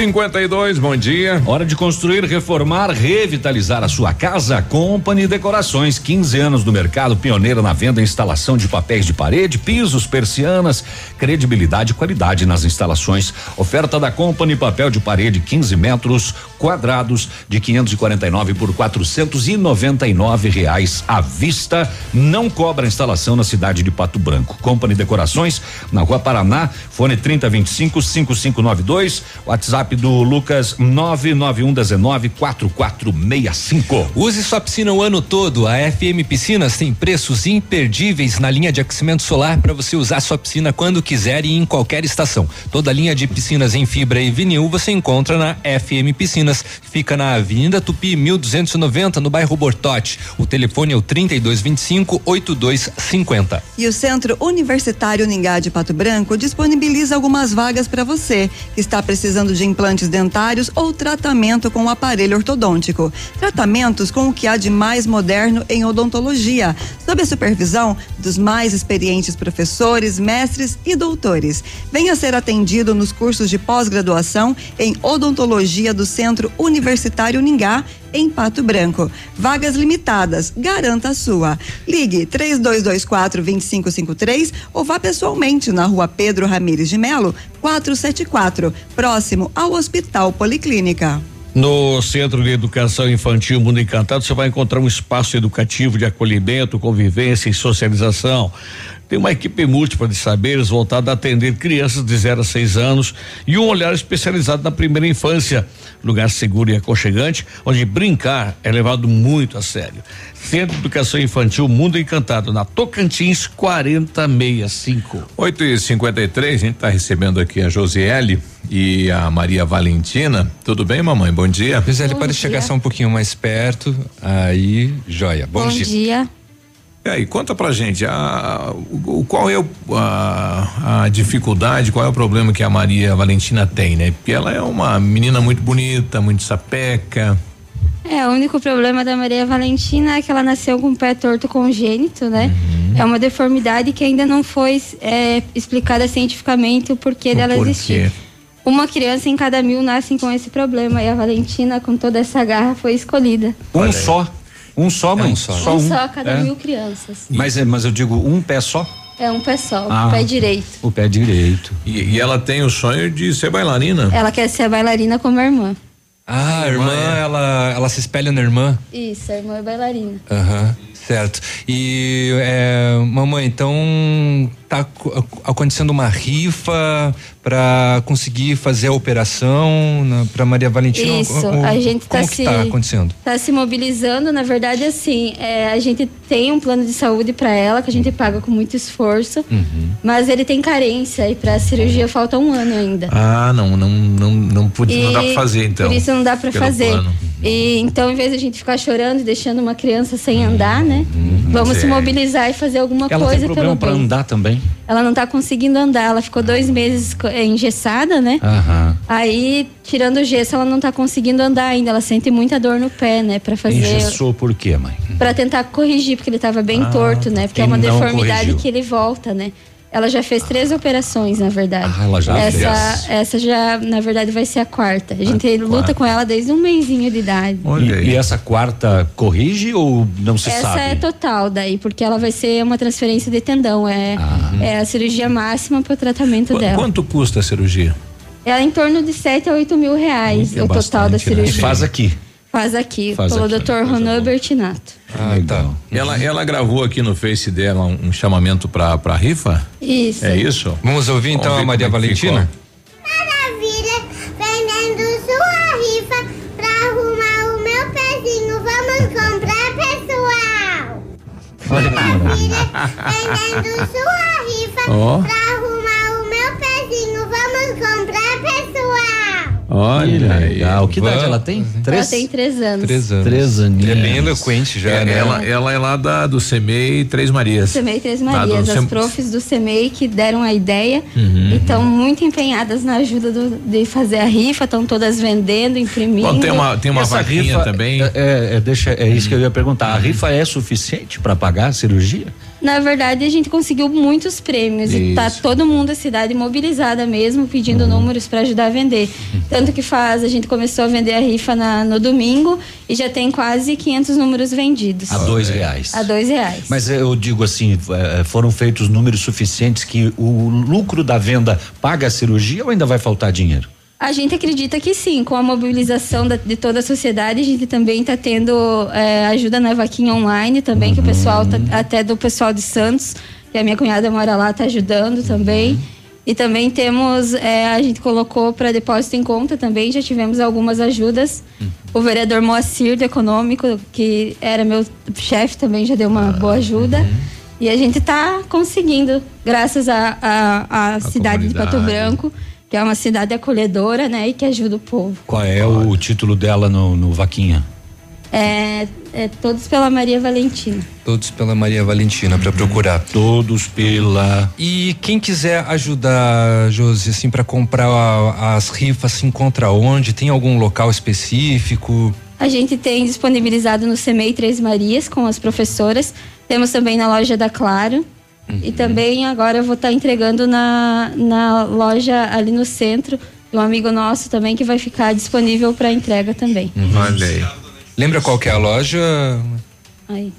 52, bom dia. Hora de construir, reformar, revitalizar a sua casa. Company Decorações, 15 anos do mercado, pioneira na venda e instalação de papéis de parede, pisos, persianas, credibilidade e qualidade nas instalações. Oferta da Company, papel de parede 15 metros quadrados de 549 por 499 reais à vista. Não cobra instalação na cidade de Pato Branco. Company Decorações, na rua Paraná, fone 3025 5592, WhatsApp do Lucas 991194465. Use sua piscina o ano todo. A FM Piscinas tem preços imperdíveis na linha de aquecimento solar para você usar sua piscina quando quiser e em qualquer estação. Toda a linha de piscinas em fibra e vinil você encontra na FM Piscinas. Fica na Avenida Tupi 1290 no bairro Bortote. O telefone é o 3225 8250. E o Centro Universitário Ningá de Pato Branco disponibiliza algumas vagas para você que está precisando de implantes dentários ou tratamento com o aparelho ortodôntico. Tratamentos com o que há de mais moderno em odontologia, sob a supervisão dos mais experientes professores, mestres e doutores. Venha ser atendido nos cursos de pós-graduação em odontologia do Centro Universitário Ningá em Pato Branco. Vagas limitadas, garanta a sua. Ligue 3224 2553 ou vá pessoalmente na rua Pedro Ramires de Melo, 474, próximo ao Hospital Policlínica. No Centro de Educação Infantil Mundo Encantado, você vai encontrar um espaço educativo de acolhimento, convivência e socialização. Tem uma equipe múltipla de saberes voltada a atender crianças de 0 a 6 anos e um olhar especializado na primeira infância. Lugar seguro e aconchegante, onde brincar é levado muito a sério. Centro de Educação Infantil Mundo Encantado, na Tocantins 4065. 8 e 53 a gente está recebendo aqui a Josiele e a Maria Valentina. Tudo bem, mamãe? Bom dia. Josiele, pode dia. chegar só um pouquinho mais perto. Aí, joia. Bom, Bom dia. dia. E aí, conta pra gente, a, o, qual é o, a, a, dificuldade, qual é o problema que a Maria Valentina tem, né? Porque ela é uma menina muito bonita, muito sapeca. É, o único problema da Maria Valentina é que ela nasceu com o pé torto congênito, né? Uhum. É uma deformidade que ainda não foi é, explicada cientificamente o porquê o dela porquê. existir. Uma criança em cada mil nascem com esse problema e a Valentina, com toda essa garra, foi escolhida. Um só? Um só, mãe? É um só, só um, um só a cada é. mil crianças. Mas, é, mas eu digo um pé só? É um pé só, ah, o pé direito. O pé direito. E, e, ela tem o sonho de ser bailarina? Ela quer ser bailarina como a irmã. Ah, a irmã, é. ela, ela se espelha na irmã? Isso, a irmã é bailarina. Aham. Uhum. Certo. E, é, mamãe, então tá acontecendo uma rifa para conseguir fazer a operação para Maria Valentina? Isso, o, a gente está se tá acontecendo? Tá se mobilizando, na verdade assim, é, a gente tem um plano de saúde para ela que a gente paga com muito esforço, uhum. mas ele tem carência e para a cirurgia falta um ano ainda. Ah, não, não, não, não, pude, não dá para fazer então. Por isso não dá para fazer. Plano. E então, em vez de a gente ficar chorando e deixando uma criança sem andar, né? Uhum, vamos é. se mobilizar e fazer alguma ela coisa tem problema para andar também. Ela não está conseguindo andar, ela ficou dois meses é, engessada, né? Aí, tirando o gesso, ela não está conseguindo andar ainda. Ela sente muita dor no pé, né? Para fazer. Engessou por quê, mãe? Para tentar corrigir, porque ele estava bem ah, torto, né? Porque é uma deformidade corrigiu. que ele volta, né? Ela já fez três operações, na verdade. Ah, ela já essa, fez. Essa já, na verdade, vai ser a quarta. A gente a luta quarta. com ela desde um mêsinho de idade. E, e, essa quarta corrige ou não se essa sabe? Essa é total daí, porque ela vai ser uma transferência de tendão. É, ah. é a cirurgia máxima para o tratamento Qu dela. Quanto custa a cirurgia? É em torno de 7 a 8 mil reais é o total da cirurgia. Né? E faz aqui. Faz aqui, Faz pelo Dr. Ronan Bertinato. Ah, tá. Ela, ela gravou aqui no Face dela um, um chamamento pra, pra rifa? Isso. É isso? Vamos ouvir então Vamos a Maria é Valentina? Maravilha, vendendo sua rifa pra arrumar o meu pezinho. Vamos comprar, pessoal. Maravilha, vendendo sua rifa oh. pra arrumar o meu pezinho. Vamos comprar, Olha, legal. Que idade ela tem? Três? Ela tem três anos. Três anos. Três aninhos. É bem eloquente já, é, né? Ela, ela é lá da, do CEMEI Três Marias. CEMEI Três Marias. As profs do CEMEI que deram a ideia uhum. e estão muito empenhadas na ajuda do, de fazer a rifa, estão todas vendendo, imprimindo. Bom, tem uma, tem uma vaquinha rifa, também. É, é, deixa, é isso que eu ia perguntar. A rifa é suficiente para pagar a cirurgia? Na verdade, a gente conseguiu muitos prêmios Isso. e tá todo mundo a cidade mobilizada mesmo, pedindo uhum. números para ajudar a vender. Tanto que faz, a gente começou a vender a rifa na, no domingo e já tem quase 500 números vendidos. A dois reais. A dois reais. Mas eu digo assim, eh, foram feitos números suficientes que o lucro da venda paga a cirurgia ou ainda vai faltar dinheiro? A gente acredita que sim, com a mobilização da, de toda a sociedade, a gente também está tendo é, ajuda na vaquinha online também, uhum. que o pessoal, tá, até do pessoal de Santos, que a minha cunhada mora lá, está ajudando também. Uhum. E também temos, é, a gente colocou para depósito em conta também, já tivemos algumas ajudas. Uhum. O vereador Moacir do Econômico, que era meu chefe, também já deu uma boa ajuda. Uhum. E a gente está conseguindo, graças à cidade de Pato Branco que é uma cidade acolhedora, né, e que ajuda o povo. Qual é o título dela no, no Vaquinha? É, é, Todos pela Maria Valentina. Todos pela Maria Valentina, para procurar. Todos pela. E quem quiser ajudar, Josi, assim, para comprar a, as rifas, se encontra onde? Tem algum local específico? A gente tem disponibilizado no CEMEI Três Marias com as professoras. Temos também na loja da Claro. Uhum. E também agora eu vou estar tá entregando na, na loja ali no centro de um amigo nosso também que vai ficar disponível para entrega também. Uhum. Olha aí. Lembra qual que é a loja? Aí.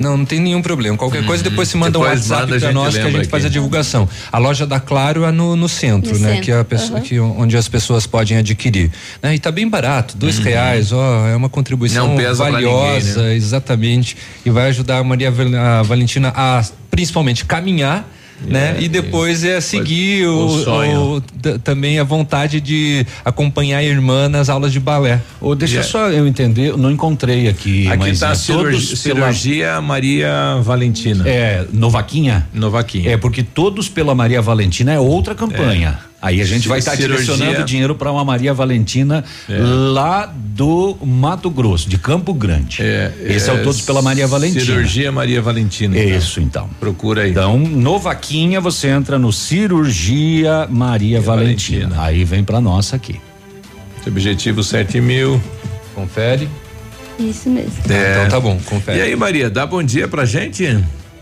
Não, não tem nenhum problema. Qualquer coisa uhum. depois se manda depois um WhatsApp para nós que a gente aqui. faz a divulgação. A loja da Claro é no, no centro, no né? Centro. Que é a pessoa, uhum. que, onde as pessoas podem adquirir. Né? E tá bem barato, dois uhum. reais, ó, é uma contribuição valiosa, ninguém, né? exatamente. E vai ajudar a Maria a Valentina a principalmente caminhar né? É, e depois é, é seguir o, o, o, também a vontade de acompanhar a irmã nas aulas de balé. Ou deixa yeah. só eu entender, eu não encontrei aqui. Aqui está é cirurgia, cirurgia Maria Valentina. É, Novaquinha? Novaquinha. É, porque todos pela Maria Valentina é outra campanha. É. Aí a gente vai estar tá direcionando dinheiro para uma Maria Valentina é. lá do Mato Grosso, de Campo Grande. É, Esse é, é o Todos pela Maria Valentina. Cirurgia Maria Valentina. Então. Isso, então. Procura aí. Então, no Vaquinha você entra no Cirurgia Maria Valentina. Valentina. Aí vem para nossa aqui. Objetivo sete mil. Confere. Isso mesmo. É. Então tá bom, confere. E aí, Maria, dá bom dia pra gente?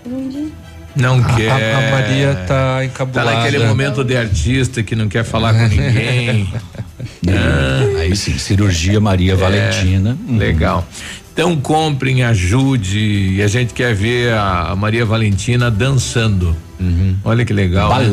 Bom dia. Não A- quer. a- Maria tá encabulada. Tá naquele momento de artista que não quer falar com ninguém. Ah. Aí sim, cirurgia Maria Valentina. É, Legal. Então comprem, ajude. E a gente quer ver a, a Maria Valentina dançando. Olha que legal. né?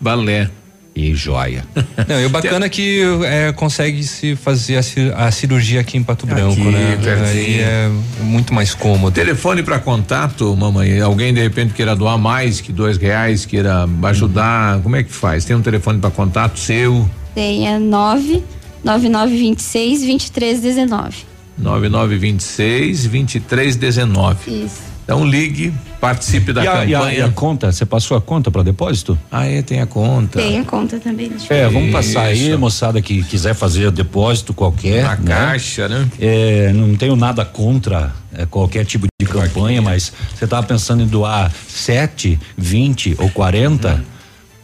Balé. E joia. Não, e o bacana é que é, consegue se fazer a, a cirurgia aqui em Pato Branco, né? pertinho. Aí é muito mais cômodo. Telefone para contato, mamãe. Alguém de repente queira doar mais que dois reais, queira ajudar. Como é que faz? Tem um telefone para contato seu? Tem é 9 9926 2319. 9926 2319. Isso. Então ligue, participe da e, a, e a- campanha. e a conta? Você passou a conta para depósito? Ah, é, tem a conta. Tem a conta também. É, vamos passar aí, moçada que quiser fazer depósito qualquer. Na né? caixa, né? É, não tenho nada contra é, qualquer tipo de campanha, mas você estava pensando em doar 7, 20 ou 40?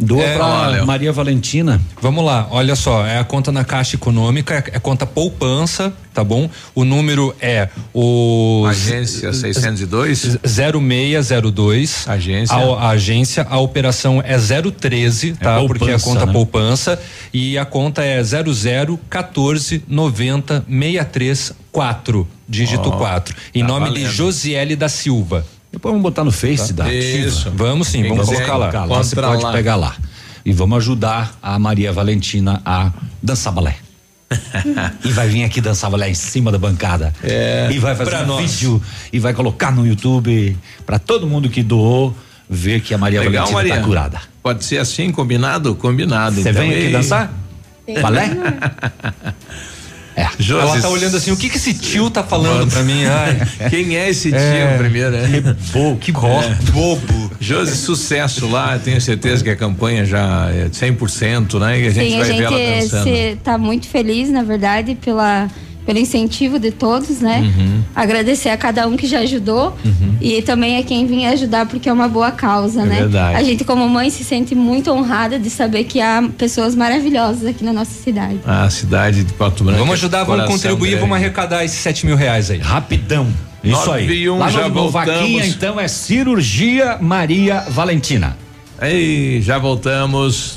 Doa É, pra olha, Maria Valentina. Vamos lá, olha só, é a conta na Caixa Econômica, é, é conta poupança, tá bom? O número é o Agência 602? 0602. Agência. A, a agência, a operação é 013, tá? poupança, Porque é a conta né? poupança e a conta é 00 14 90 63 4, dígito Ó, 4. Em tá nome de valendo. Josiele da Silva. Depois vamos botar no Face da Isso. Ativa. Vamos sim, Quem vamos colocar lá. Colocar lá, você pode lá. pegar lá. E vamos ajudar a Maria Valentina a dançar balé. e vai vir aqui dançar balé em cima da bancada. É. E vai fazer um nós. vídeo e vai colocar no YouTube para todo mundo que doou ver que a Maria Legal, Valentina Maria. tá curada. Pode ser assim, combinado? Combinado. Você então. vem aqui Ei, dançar? Tem. Balé? É. Josi, Ela tá olhando assim, o que que esse tio tá falando pra mim? Ai, Quem é esse tio É. primeiro, né? Pô, que bom. bobo. Josi, sucesso lá. Tenho certeza que a campanha já é 100%, né? E a gente Sim, a vai ver ela gente dançando. se, tá muito feliz, na verdade, pela, pelo incentivo de todos, né? Uhum. Agradecer a cada um que já ajudou e também a quem vinha ajudar porque é uma boa causa, É né? verdade. A gente como mãe se sente muito honrada de saber que há pessoas maravilhosas aqui na nossa cidade. A cidade de Pato Branco. Vamos ajudar, vamos contribuir, grande. vamos arrecadar esses 7 mil reais aí. Rapidão. Isso Nove aí. e um, Lá já no. Vaquinha, então, é cirurgia Maria Valentina. Ei, já voltamos.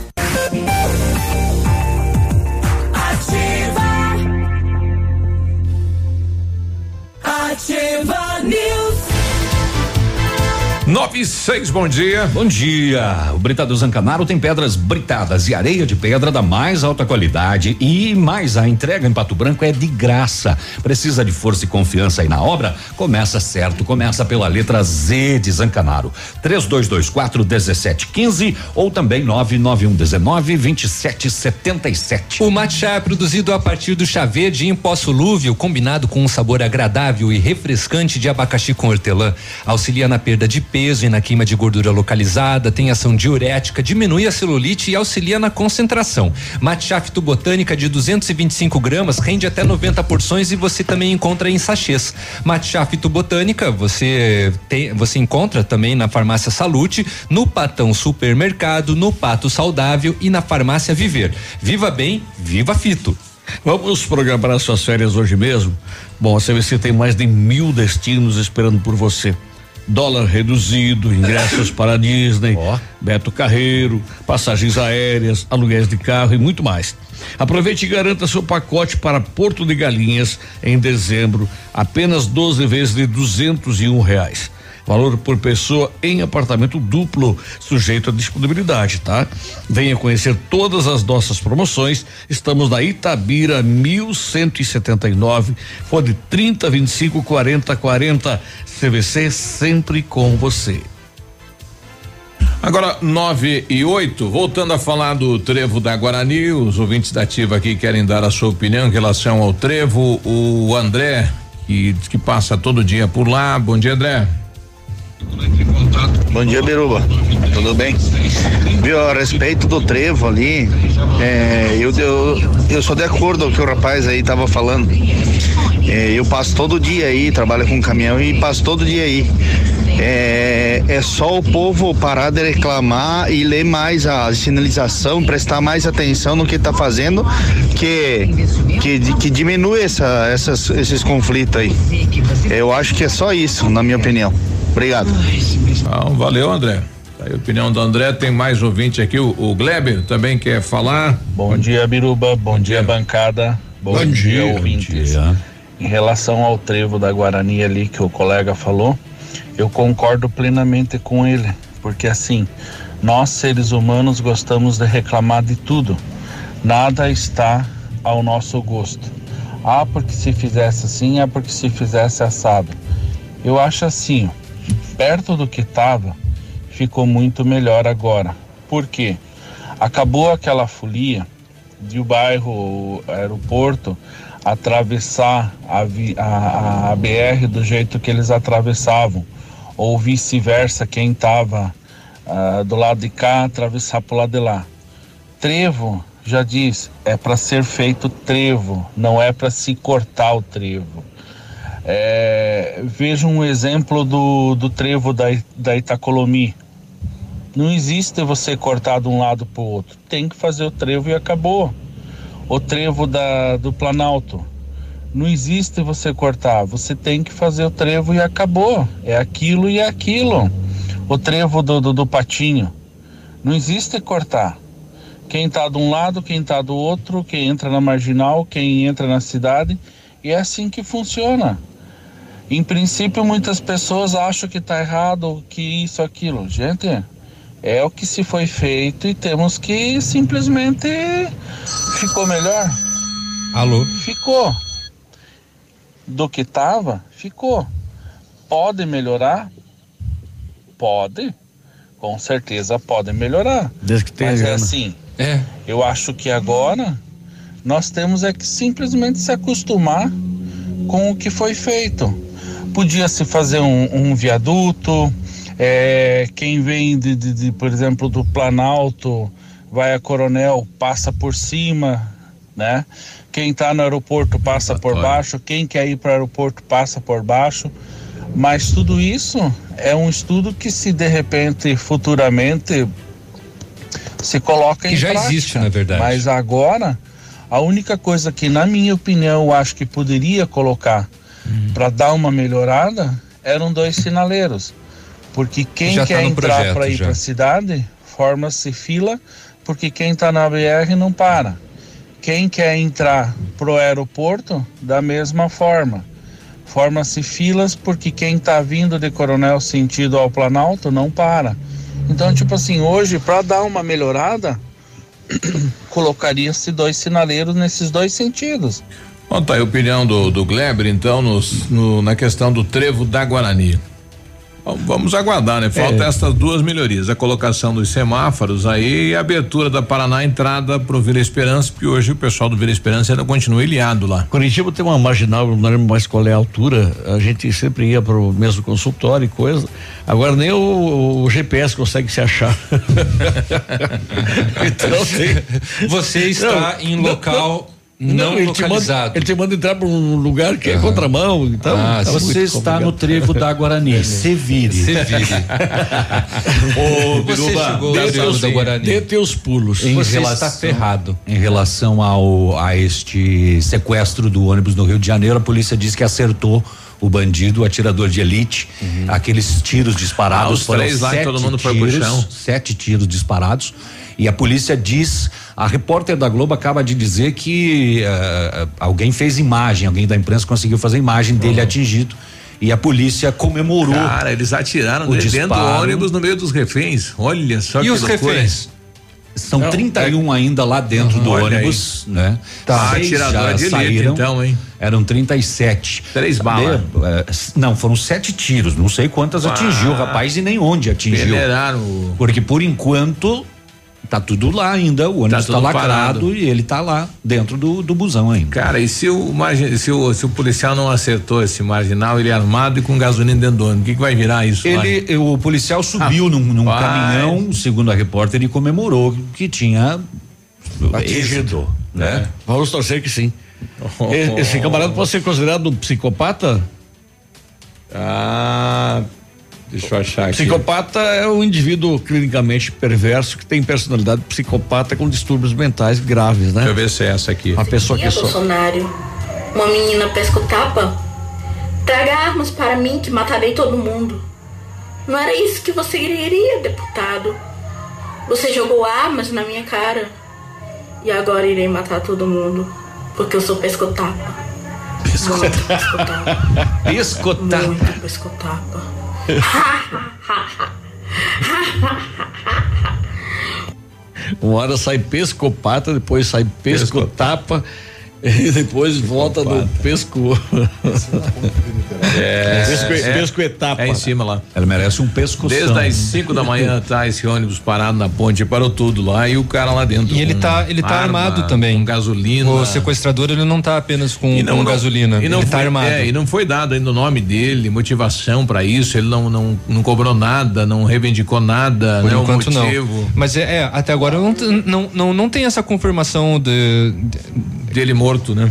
Ativa News. 9 e 6, bom dia. Bom dia. O Britador Zancanaro tem pedras britadas e areia de pedra da mais alta qualidade e mais a entrega em Pato Branco é de graça. Precisa de força e confiança aí na obra? Começa certo, começa pela letra Z de Zancanaro. 3224 1715 ou também 99119 2777. O matcha é produzido a partir do chá verde em pó solúvel, combinado com um sabor agradável e refrescante de abacaxi com hortelã. Auxilia na perda de peso e na queima de gordura localizada, tem ação diurética, diminui a celulite e auxilia na concentração. Matcha fitobotânica de 225 gramas rende até 90 porções e você também encontra em sachês. Matcha fitobotânica você tem, você encontra também na farmácia Salute, no Patão Supermercado, no Pato Saudável e na farmácia Viver. Viva bem, viva fito. Vamos programar as suas férias hoje mesmo? Bom, a CVC tem mais de mil destinos esperando por você. Dólar reduzido, ingressos para a Disney, Beto Carreiro, passagens aéreas, aluguéis de carro e muito mais. Aproveite e garanta seu pacote para Porto de Galinhas em dezembro, apenas 12 vezes de duzentos e um reais. Valor por pessoa em apartamento duplo, sujeito à disponibilidade, tá? Venha conhecer todas as nossas promoções. Estamos na Itabira 1179, fone 30 25 40 40. CVC sempre com você. Agora, 9 e 8, voltando a falar do trevo da Guarani, os ouvintes da Ativa aqui querem dar a sua opinião em relação ao trevo. O André, que que passa todo dia por lá. Bom dia, André. Bom dia, Biruba. tudo bem? Viu, a respeito do trevo ali, é, eu, eu, eu sou de acordo com o que o rapaz aí tava falando. É, eu passo todo dia aí, trabalho com caminhão e passo todo dia aí. É, é só o povo parar de reclamar e ler mais a sinalização, prestar mais atenção no que está fazendo, que, que, que diminui essa, essas, esses conflitos aí. Eu acho que é só isso, na minha opinião. Obrigado. Então, valeu, André. Tá aí a opinião do André, tem mais ouvinte aqui, o, o Gleber também quer falar. Bom dia, Biruba, bom, bom dia, dia, bancada, bom, bom dia, dia, ouvintes. Bom dia. Em relação ao trevo da Guarani ali que o colega falou, eu concordo plenamente com ele, porque assim, nós seres humanos gostamos de reclamar de tudo. Nada está ao nosso gosto. Ah, porque se fizesse assim, ah, porque se fizesse assado. Eu acho assim, perto do que estava, ficou muito melhor agora. Por quê? Acabou aquela folia de o bairro, o aeroporto, atravessar a, a, a BR do jeito que eles atravessavam, ou vice-versa, quem estava uh, ah, do lado de cá atravessar para o lado de lá. Trevo, já diz, é para ser feito trevo, não é para se cortar o trevo. É, veja um exemplo do, do trevo da, da Itacolomi. Não existe você cortar de um lado para o outro. Tem que fazer o trevo e acabou o trevo da, do Planalto. Não existe você cortar, você tem que fazer o trevo e acabou. É aquilo e é aquilo. O trevo do, do, do patinho. Não existe cortar. Quem está de um lado, quem está do outro, quem entra na marginal, quem entra na cidade. E é assim que funciona. Em princípio, muitas pessoas acham que está errado, que isso, aquilo. Gente, é o que se foi feito e temos que simplesmente ficou melhor. Alô? Ficou. Do que tava, ficou. Pode melhorar? Pode. Com certeza pode melhorar. Desde que tenha Mas é assim. É. Eu acho que agora nós temos é que simplesmente se acostumar com o que foi feito. Podia se fazer um, um viaduto, é, quem vem, de, de, de, por exemplo, do Planalto, vai a Coronel, passa por cima, né? Quem está no aeroporto passa por baixo, quem quer ir para o aeroporto passa por baixo. Mas tudo isso é um estudo que se de repente futuramente se coloca que em já prática. existe, na verdade. Mas agora a única coisa que na minha opinião eu acho que poderia colocar uhum. para dar uma melhorada eram dois sinaleiros. Porque quem já tá quer tá entrar para ir para a cidade, forma-se fila, porque quem está na BR não para. Quem quer entrar pro aeroporto, da mesma forma. Forma-se filas porque quem está vindo de Coronel sentido ao Planalto não para. Então, tipo assim, hoje, para dar uma melhorada, colocaria-se dois sinaleiros nesses dois sentidos. Bom, tá aí a opinião do, do Gleber, então, nos, no, na questão do trevo da Guarani. Vamos aguardar, né? Falta é. essas duas melhorias, a colocação dos semáforos aí e a abertura da Paraná entrada para o Vila Esperança, porque hoje o pessoal do Vila Esperança ainda continua ilhado lá. Curitiba tem uma marginal, não lembro mais qual é a altura, a gente sempre ia para o mesmo consultório e coisa, agora nem o, o GPS consegue se achar. então Você está não, em local não, não, ele localizado. Te manda, ele te manda entrar para um lugar que uhum. é contramão, então. Ah, tá você está no trevo da Guarani. Se vire. Se vire. Ô, Biruba, dê teus, da Guarani. Dê teus pulos. Em você relação, está ferrado. Em relação ao a este sequestro do ônibus no Rio de Janeiro, a polícia diz que acertou o bandido, o atirador de elite, uhum. aqueles tiros disparados. Ah, os três lá que todo mundo foi tiros, pro chão. Sete tiros disparados. E a polícia diz, a repórter da Globo acaba de dizer que uh, alguém fez imagem, alguém da imprensa conseguiu fazer imagem dele uhum. atingido e a polícia comemorou. Cara, eles atiraram o dentro do ônibus no meio dos reféns. Olha só e que os loucura. reféns? São não, 31 é... ainda lá dentro uhum, do ônibus, aí. né? Tá. Seis atirador de elite, então, hein? Eram 37. Três balas. É, não, foram sete tiros. Não sei quantas ah, atingiu o rapaz e nem onde atingiu. Peneiraram. Porque por enquanto Tá tudo lá ainda, o ônibus tá, tudo lacrado parado. e ele tá lá dentro do, do busão ainda. Cara, e se o, margin- se o, se o policial não acertou esse marginal, ele é armado e com gasolina dentro do ônibus, o que, que vai virar isso? Ele, o policial subiu num, num Rapaz. caminhão, segundo a repórter, e comemorou que tinha Atingido. né? Vamos torcer que sim. E- Esse camarada pode ser considerado um psicopata? Ah, deixa eu achar aqui. Psicopata é um indivíduo clinicamente perverso que tem personalidade psicopata com distúrbios mentais graves, né? Deixa eu ver se é essa aqui. Uma pessoa que Minha só. Bolsonaro, uma menina pesco-tapa. Traga armas para mim que matarei todo mundo. Não era isso que você queria, deputado. Você jogou armas na minha cara. E agora irei matar todo mundo. Porque eu sou pesco-tapa. Muito pesco-tapa. Pescotapa. Muito pesco-tapa. Uma hora sai pescopata, depois sai pescotapa e depois volta no pesco. É, pesco, é. pescoetapa. É em cima lá. Ela merece um pescoção. Desde as 5 da manhã tá esse ônibus parado na ponte, parou tudo lá e o cara lá dentro. E ele tá, ele tá arma, armado também. Com gasolina. O sequestrador ele não tá apenas com, com gasolina, e não ele foi, tá armado. É, e não foi dado ainda o nome dele, motivação pra isso, ele não, não, não cobrou nada, não reivindicou nada, Por né, o enquanto motivo. não. Mas é, é, até agora não, não, não, não tem essa confirmação de, Dele morto, né?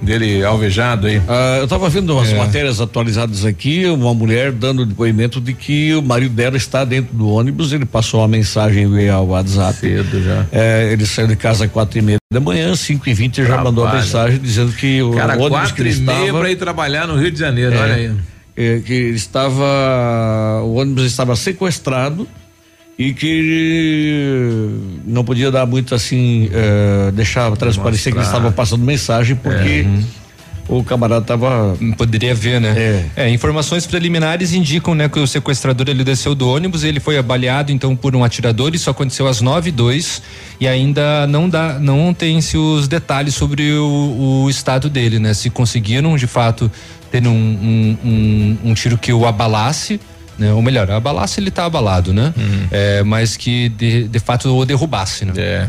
Dele alvejado aí. Ah, eu estava vendo umas É. matérias atualizadas aqui, uma mulher dando depoimento de que o marido dela está dentro do ônibus, ele passou uma mensagem via WhatsApp. Cedo já. É, ele saiu de casa às quatro e meia da manhã, cinco e vinte ele já mandou a Trabalha. mensagem dizendo que o Cara, ônibus que quatro ele e meia estava pra ir trabalhar no Rio de Janeiro, É. olha aí. é, que estava o ônibus estava sequestrado e que ele não podia dar muito assim eh, deixar transparecer que ele estava passando mensagem porque o camarada estava Poderia ver, né? É. informações preliminares indicam, né, que o sequestrador ele desceu do ônibus, ele foi abaleado então por um atirador, isso aconteceu às nove e dois e ainda não dá, não tem-se os detalhes sobre o, o estado dele, né? Se conseguiram de fato ter um, um, um, um tiro que o abalasse, né? Ou melhor, abalasse ele tá abalado, né? É, mas que de, de fato o derrubasse, né? É.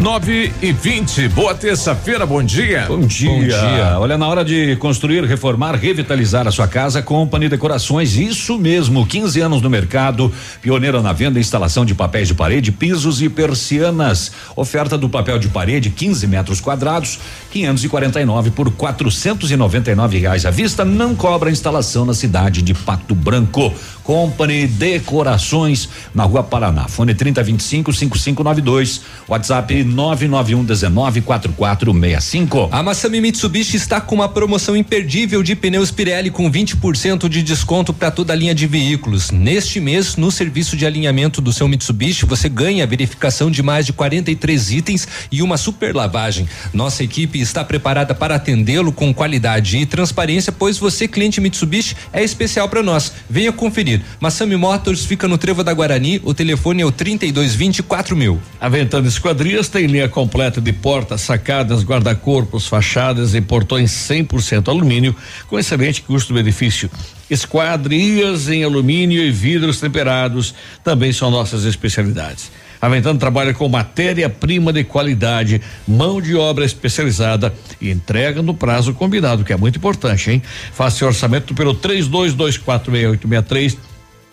9 e 20, boa terça-feira, bom dia. Bom dia. Olha, na hora de construir, reformar, revitalizar a sua casa, Company Decorações, isso mesmo, 15 anos no mercado, pioneira na venda e instalação de papéis de parede, pisos e persianas. Oferta do papel de parede, 15 metros quadrados, 549 por 499 reais à vista, não cobra instalação na cidade de Pato Branco. Company Decorações, na Rua Paraná, fone 3025 5592, WhatsApp 991 19 4465. A Massami Mitsubishi está com uma promoção imperdível de pneus Pirelli com 20% de desconto para toda a linha de veículos. Neste mês, no serviço de alinhamento do seu Mitsubishi, você ganha a verificação de mais de 43 itens e uma super lavagem. Nossa equipe está preparada para atendê-lo com qualidade e transparência, pois você, cliente Mitsubishi, é especial para nós. Venha conferir. Massami Motors fica no Trevo da Guarani, o telefone é o 3220 4000. A Ventana Esquadrias tem linha completa de portas, sacadas, guarda-corpos, fachadas e portões 100% alumínio com excelente custo-benefício. Esquadrias em alumínio e vidros temperados também são nossas especialidades. A Ventana trabalha com matéria-prima de qualidade, mão de obra especializada e entrega no prazo combinado, que é muito importante, hein? Faça seu orçamento pelo 32246863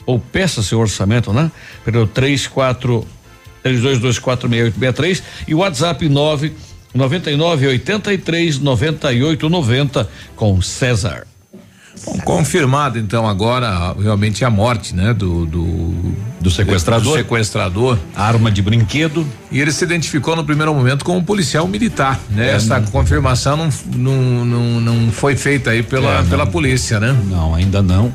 ou peça seu orçamento, né? Pelo 34 32246863 e WhatsApp 9 99 83 98 90 com César. Bom, confirmado então agora realmente a morte, né, do do, do sequestrador. do sequestrador, arma de brinquedo. E ele se identificou no primeiro momento como um policial militar, né? É, Essa não- confirmação não, não, não, não foi feita aí pela É, pela polícia, né? Não, ainda não.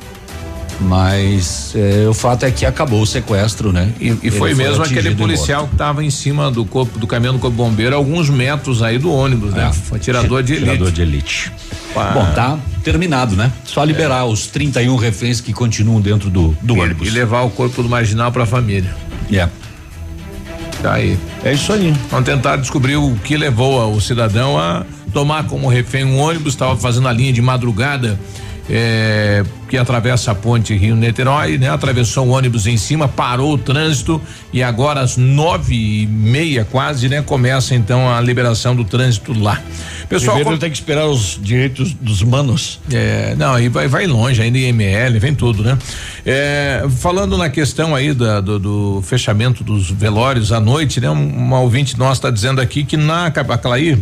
Mas é, o fato é que acabou o sequestro, né? E, e foi Ele mesmo aquele policial morto. que estava em cima do corpo do caminhão do corpo bombeiro, alguns metros aí do ônibus, né? É. Foi tirador de elite. Tirador de elite. Pá. Bom, tá terminado, né? Só liberar os 31 reféns que continuam dentro do, do E- ônibus. E levar o corpo do marginal para a família. É. Tá aí. É isso aí. Vamos tentar descobrir o que levou o cidadão a tomar como refém um ônibus, estava fazendo a linha de madrugada. É, que atravessa a ponte Rio-Niterói, né? Atravessou o ônibus em cima, parou o trânsito e agora às nove e meia quase, né? Começa então a liberação do trânsito lá. Pessoal, Primeiro com- tem que esperar os direitos dos manos. é, não, aí vai, vai longe, ainda IML, vem tudo, né? É, falando na questão aí da- do, do fechamento dos velórios à noite, né? Um, uma ouvinte nossa está dizendo aqui que na Cabaclaí,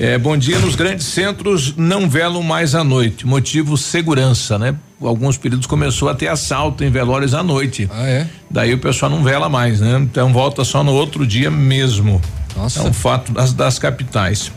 é, bom dia, nos grandes centros não velam mais à noite, motivo segurança, né? Alguns períodos começou a ter assalto em velórios à noite. Ah, é? Daí o pessoal não vela mais, né? Então volta só no outro dia mesmo. Nossa. É um fato das, das capitais.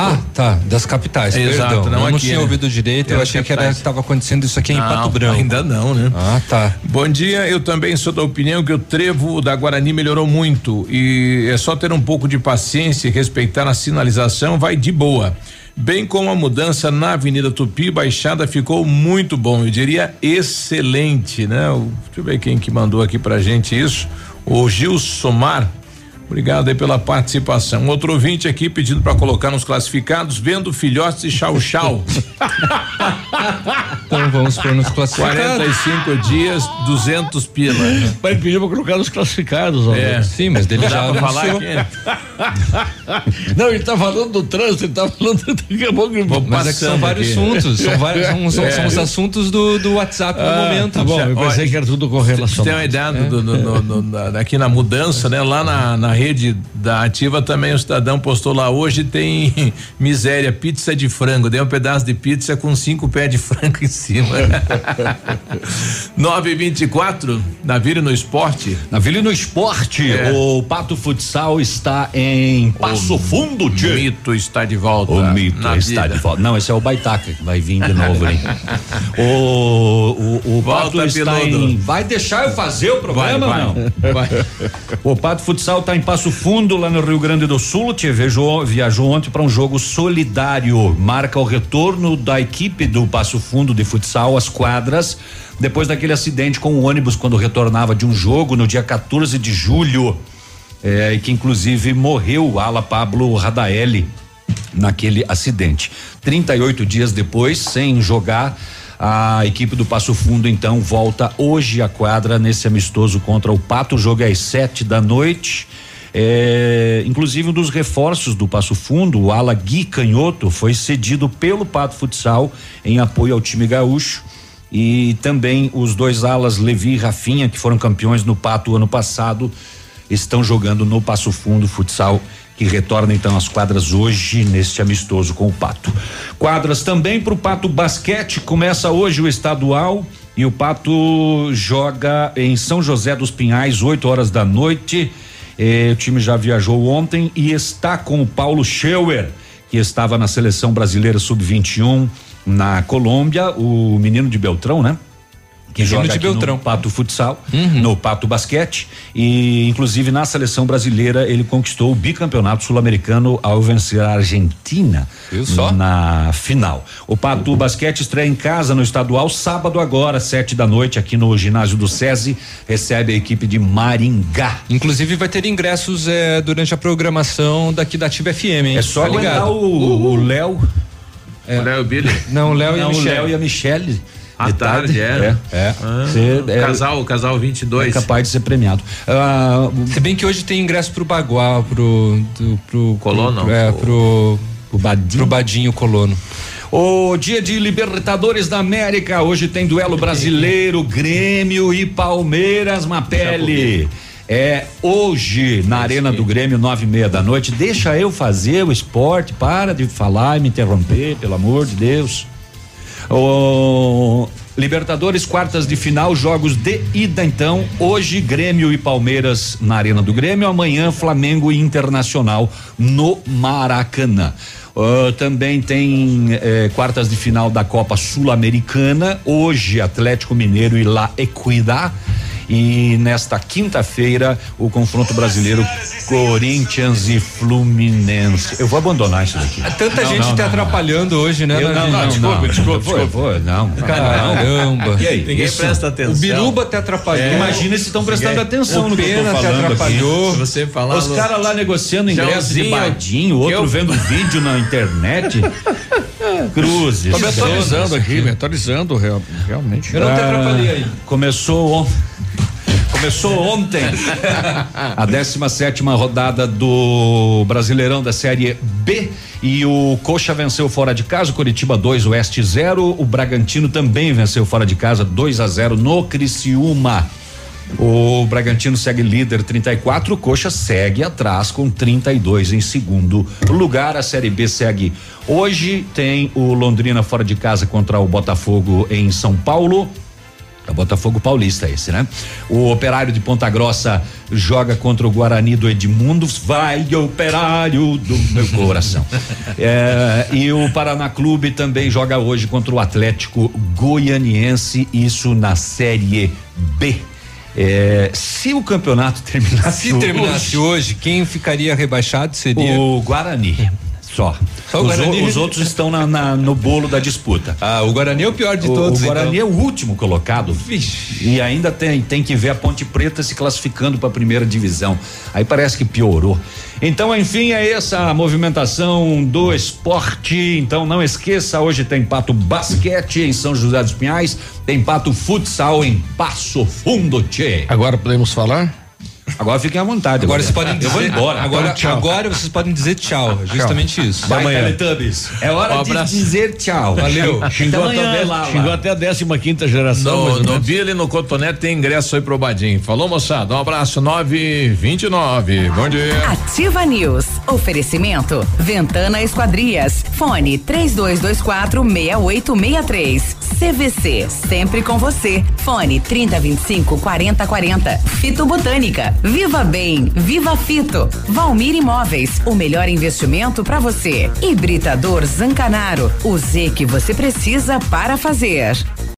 Ah, tá, das capitais, Exato, perdão. não eu não aqui, tinha né? ouvido direito, eu das achei que era capitais. estava acontecendo isso aqui em Não, Pato Branco. Ainda não, né? Ah, tá. Bom dia, eu também sou da opinião que o trevo da Guarani melhorou muito e é só ter um pouco de paciência e respeitar a sinalização, vai de boa. Bem como a mudança na Avenida Tupi, Baixada ficou muito bom, eu diria excelente, né? Deixa eu ver quem que mandou aqui pra gente isso. O Gil Somar. Obrigado aí pela participação. Outro ouvinte aqui pedindo para colocar nos classificados, vendo filhotes de chau-chau. Então vamos pôr nos classificados. 45 dias, 200 pila. Mas ele pediu pra colocar nos classificados, ó. É. Sim, mas dele Não já falar aqui. Não, ele tá falando do trânsito, ele tá falando daqui a pouco. ele- Mas é que são vários aqui. assuntos, são, vários, são, são- É. são os assuntos do, do WhatsApp no Ah, momento. tá bom, eu Olha, pensei que era tudo Você tem correlacionado. uma ideia do, do- no- no- na- aqui na mudança, né? Lá na, na rede da Ativa também o cidadão postou lá hoje tem miséria, pizza de frango, deu um pedaço de pizza com cinco pés de frango em cima. 9 e 24 na Vila no Esporte. Na Vila e no Esporte, É. o Pato Futsal está em Passo Fundo, O tchê. mito está de volta. O mito está Vila. de volta. Não, esse é o Baitaca que vai vir de novo ali. o, o, o Pato está em. Vai deixar eu fazer o programa Vai, vai. não? Vai. O Pato Futsal está em Passo Fundo, lá no Rio Grande do Sul. Tchê, viajou, viajou ontem para um jogo solidário. Marca o retorno da equipe do Passo Fundo de futsal às quadras, depois daquele acidente com o ônibus quando retornava de um jogo no dia 14 de julho. É, e que inclusive morreu o ala Pablo Radaeli naquele acidente. 38 dias depois, sem jogar, a equipe do Passo Fundo então volta hoje à quadra nesse amistoso contra o Pato. O jogo é às sete da noite. É, inclusive um dos reforços do Passo Fundo, o ala Gui Canhoto, foi cedido pelo Pato Futsal em apoio ao time gaúcho. E também os dois alas Levi e Rafinha, que foram campeões no Pato ano passado, estão jogando no Passo Fundo Futsal, que retorna então às quadras hoje neste amistoso com o Pato. Quadras também para o Pato Basquete, começa hoje o estadual e o Pato joga em São José dos Pinhais, 8 horas da noite. Eh, o time já viajou ontem e está com o Paulo Scheuer, que estava na seleção brasileira sub-21 na Colômbia, o menino de Beltrão, né? Que joga de aqui no Beltrão. Pato Futsal, no Pato Basquete e inclusive na seleção brasileira ele conquistou o bicampeonato sul-americano ao vencer a Argentina Viu só? na final. O Pato Basquete estreia em casa no estadual sábado agora, sete da noite aqui no ginásio do SESI, recebe a equipe de Maringá. Inclusive vai ter ingressos eh, durante a programação daqui da Ativa FM, hein? É só Tá ligado? o o Léo, O Léo Billy. Não, o Léo e a não, o. Léo e a Michelle. À de tarde, é. É, é. Ah, Cê é- casal, casal 22. é capaz de ser premiado. Ah, Se bem que hoje tem ingresso pro Bagual, pro. Do, pro Colono? Pro, é, pro. o Badinho. Pro Badinho Colono. O dia de Libertadores da América, hoje tem duelo brasileiro, Grêmio e Palmeiras, Mapele. É hoje na Arena do Grêmio, nove e meia da noite. Deixa eu fazer o esporte, para de falar e me interromper, pelo amor de Deus. O Libertadores, quartas de final, jogos de ida então. Hoje, Grêmio e Palmeiras na Arena do Grêmio. Amanhã, Flamengo e Internacional no Maracanã. Uh, também tem eh, quartas de final da Copa Sul-Americana. Hoje, Atlético Mineiro e La Equidad. E nesta quinta-feira, o confronto brasileiro Corinthians e Fluminense. Eu vou abandonar isso daqui. Tanta Não, gente não, te não, atrapalhando hoje, né? Eu, não, não, desculpa, desculpa, desculpa. Vou, não. Caramba. E aí? Ninguém Isso. presta atenção. O Biruba te atrapalhou. É. Imagina se estão prestando atenção o no que eu tô Pena te falando aqui. atrapalhou. Se você falar Os caras lá negociando ingresso de badinho, outro Eu- vendo vídeo na internet. Cruzes. Tô me atualizando aqui, me atualizando real- realmente. Eu não te Ah, atrapalhei aí. Começou ontem. Começou ontem a 17 rodada do Brasileirão da Série B e o Coxa venceu fora de casa, Curitiba 2, Oeste 0. O Bragantino também venceu fora de casa 2 a 0 no Criciúma. O Bragantino segue líder 34, o Coxa segue atrás com 32 em segundo lugar. A Série B segue hoje. Tem o Londrina fora de casa contra o Botafogo em São Paulo. É Botafogo Paulista esse, né? O Operário de Ponta Grossa joga contra o Guarani do Edmundo. Vai, Operário do meu coração. É, e o Paraná Clube também joga hoje contra o Atlético Goianiense, isso na Série B. É, se o campeonato terminasse Se terminasse hoje, quem ficaria rebaixado seria. o Guarani. Só. Só os, o- os outros estão na- na- no bolo da disputa. Ah, o Guarani é o pior de O- todos. O Guarani então. é o último colocado. E ainda tem, tem que ver a Ponte Preta se classificando para a primeira divisão. Aí parece que piorou. Então, enfim, é essa a movimentação do esporte. Então, não esqueça, hoje tem Pato Basquete em São José dos Pinhais, tem Pato Futsal em Passo Fundo, tchê. Agora podemos falar? Agora fiquem à vontade. Agora vocês podem dizer. Eu vou embora. Agora, Tchau. agora vocês podem dizer tchau. Justamente isso. Vai, amanhã. Teletubbies. É hora Um de dizer tchau. Valeu. Xingou, Até amanhã, até, lá, lá. xingou até a 15 quinta geração. No, no. Billy, no Cotonete tem ingresso aí pro Badim. Falou, moçada? Um abraço, 929. Bom dia. Ativa News. Oferecimento. Ventana Esquadrias. Fone 3224 6863. CVC. Sempre com você. Fone 3025 4040. Fito Botânica. Viva Bem. Viva Fito. Valmir Imóveis. O melhor investimento para você. Hibridador Zancanaro. O Z que você precisa para fazer.